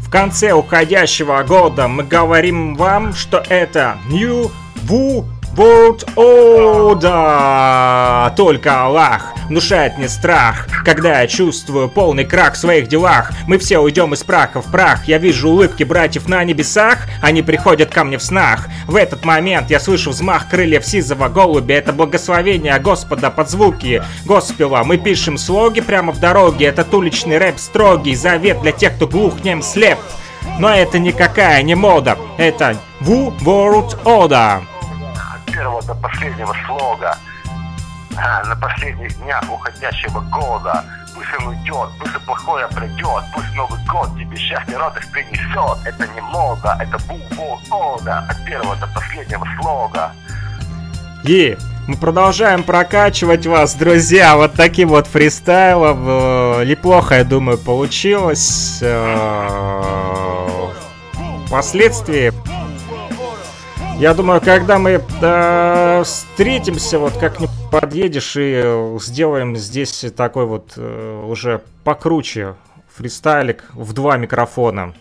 В конце уходящего года мы говорим вам, что это New Woo World Order. Только Аллах внушает мне страх, когда я чувствую полный крах в своих делах. Мы все уйдем из праха в прах. Я вижу улыбки братьев на небесах, они приходят ко мне в снах. В этот момент я слышу взмах крыльев сизого голубя. Это благословение Господа под звуки госпела. Мы пишем слоги прямо в дороге. Этот уличный рэп строгий, завет для тех, кто глух, нем, слеп. Но это никакая не мода, это Woo World Order. Первого до последнего слога А, На последних днях уходящего года Пусть он уйдет, пусть плохое придет Пусть Новый год тебе счастье, радость принесет Это не мода, это бу ода От первого до последнего слога И мы продолжаем прокачивать вас, друзья, вот таким вот фристайлом. Э, Неплохо, я думаю, получилось. Э, Впоследствии, я думаю, когда мы э, встретимся, вот как-нибудь подъедешь и э, сделаем здесь такой вот э, уже покруче фристайлик в два микрофона.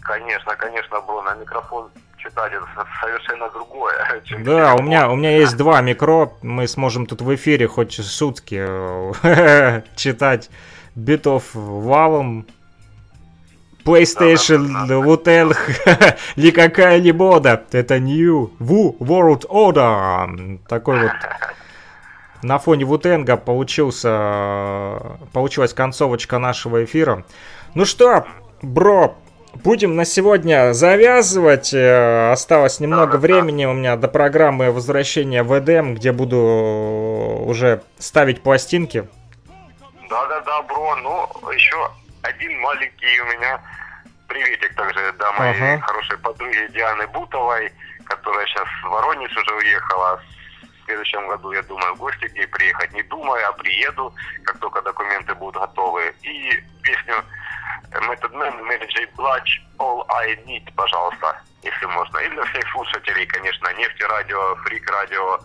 Конечно, конечно, бро, на микрофон читать это со- совершенно другое [LAUGHS] чем Да, у меня, у меня есть два микро, мы сможем тут в эфире хоть сутки э, [LAUGHS] читать битов валом. PlayStation, Wu-Tang, [LAUGHS] никакая не мода, это New Wu World Order. Такой вот на фоне Вутенга получился, получилась концовочка нашего эфира. Ну что, бро, будем на сегодня завязывать. Э, Осталось немного времени у меня до программы возвращения в Эдем, где буду уже ставить пластинки. Да-да-да, бро, ну, еще один маленький у меня приветик также, да, моей Ага. хорошей подруге Дианы Бутовой, которая сейчас в Воронеж уже уехала. В следующем году, я думаю, в гости к ней приехать. Не думаю, а приеду, как только документы будут готовы. И песню Method Man, Mary J. Blige, All I Need, пожалуйста, если можно. И для всех слушателей, конечно, Нефти Радио, Фрик Радио,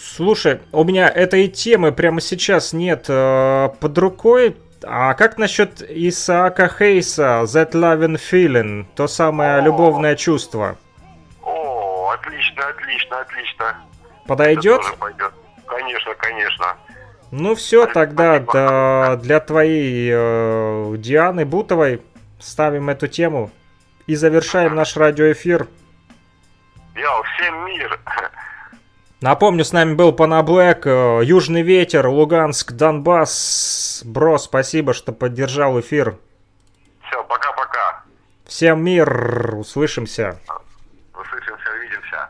Слушай, у меня этой темы прямо сейчас нет э, под рукой. А как насчет Исаака Хейса, That Loving Feeling, то самое любовное чувство? О, отлично, отлично, отлично. Подойдет? Конечно, конечно. Ну все, тогда да, для твоей э, Дианы Бутовой ставим эту тему и завершаем [LAUGHS] наш радиоэфир. Йоу, всем мир. [LAUGHS] Напомню, с нами был Панаблэк, э, Южный ветер, Луганск, Донбасс. Бро, спасибо, что поддержал эфир. Все, пока-пока. Всем мир, услышимся. Услышимся, увидимся.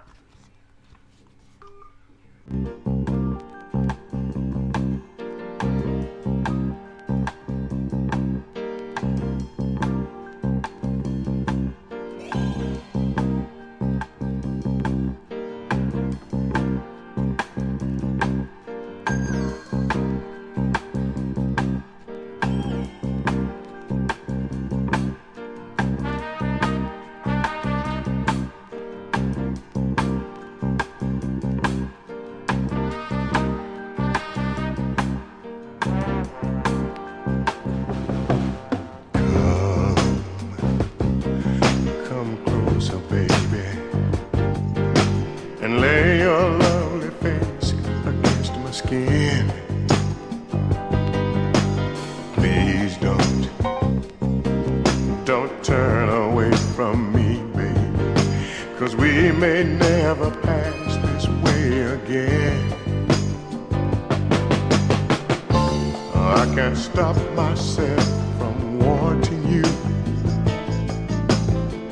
Can't stop myself from wanting you.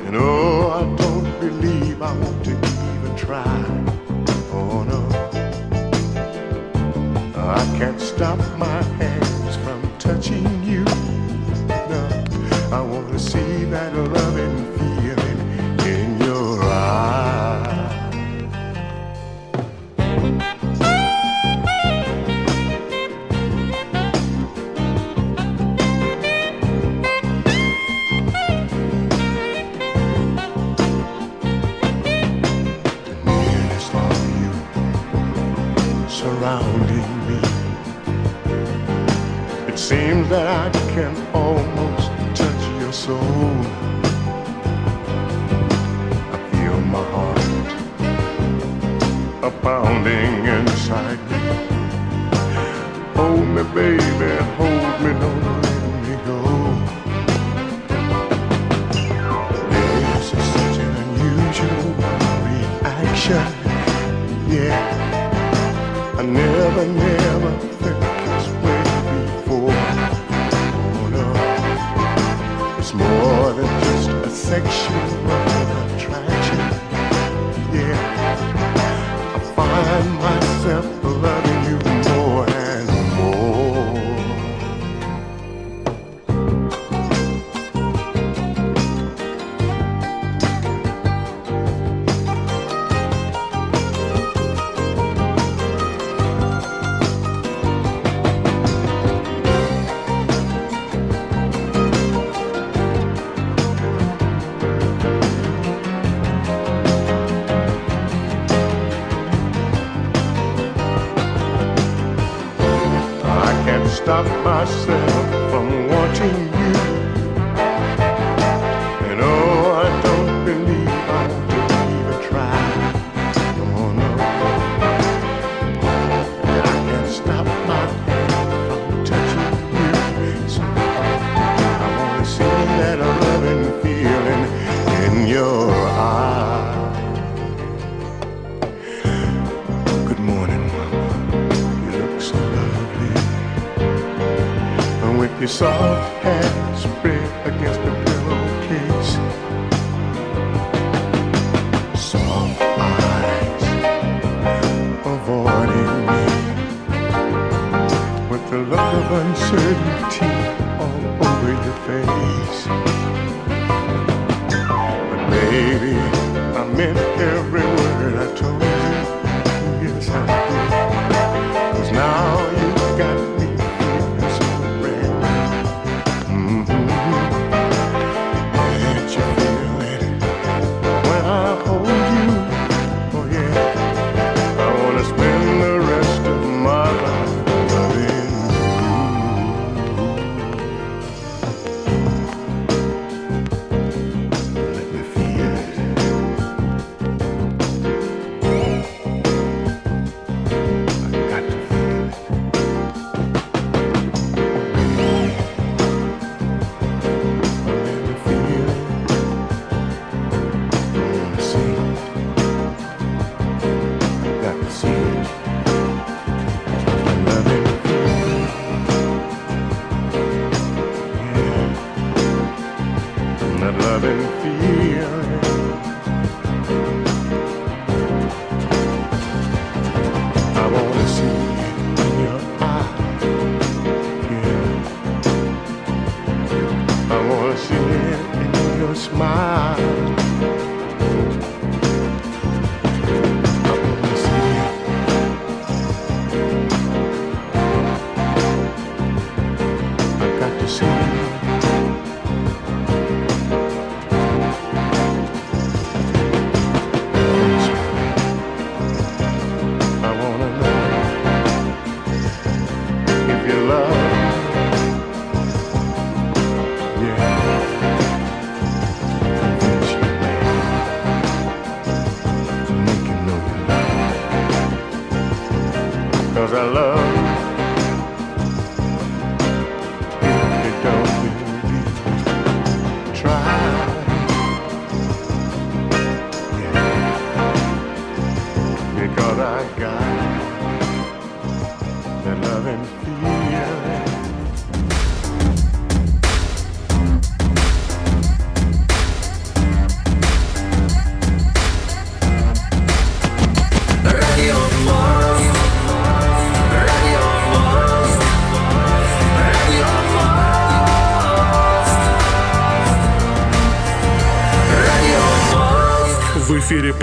And oh, I don't believe I want to even try. Oh no. I can't stop my hands from touching a look of uncertainty all over your face. But baby, I meant every word I told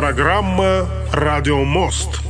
программа «Радио Мост».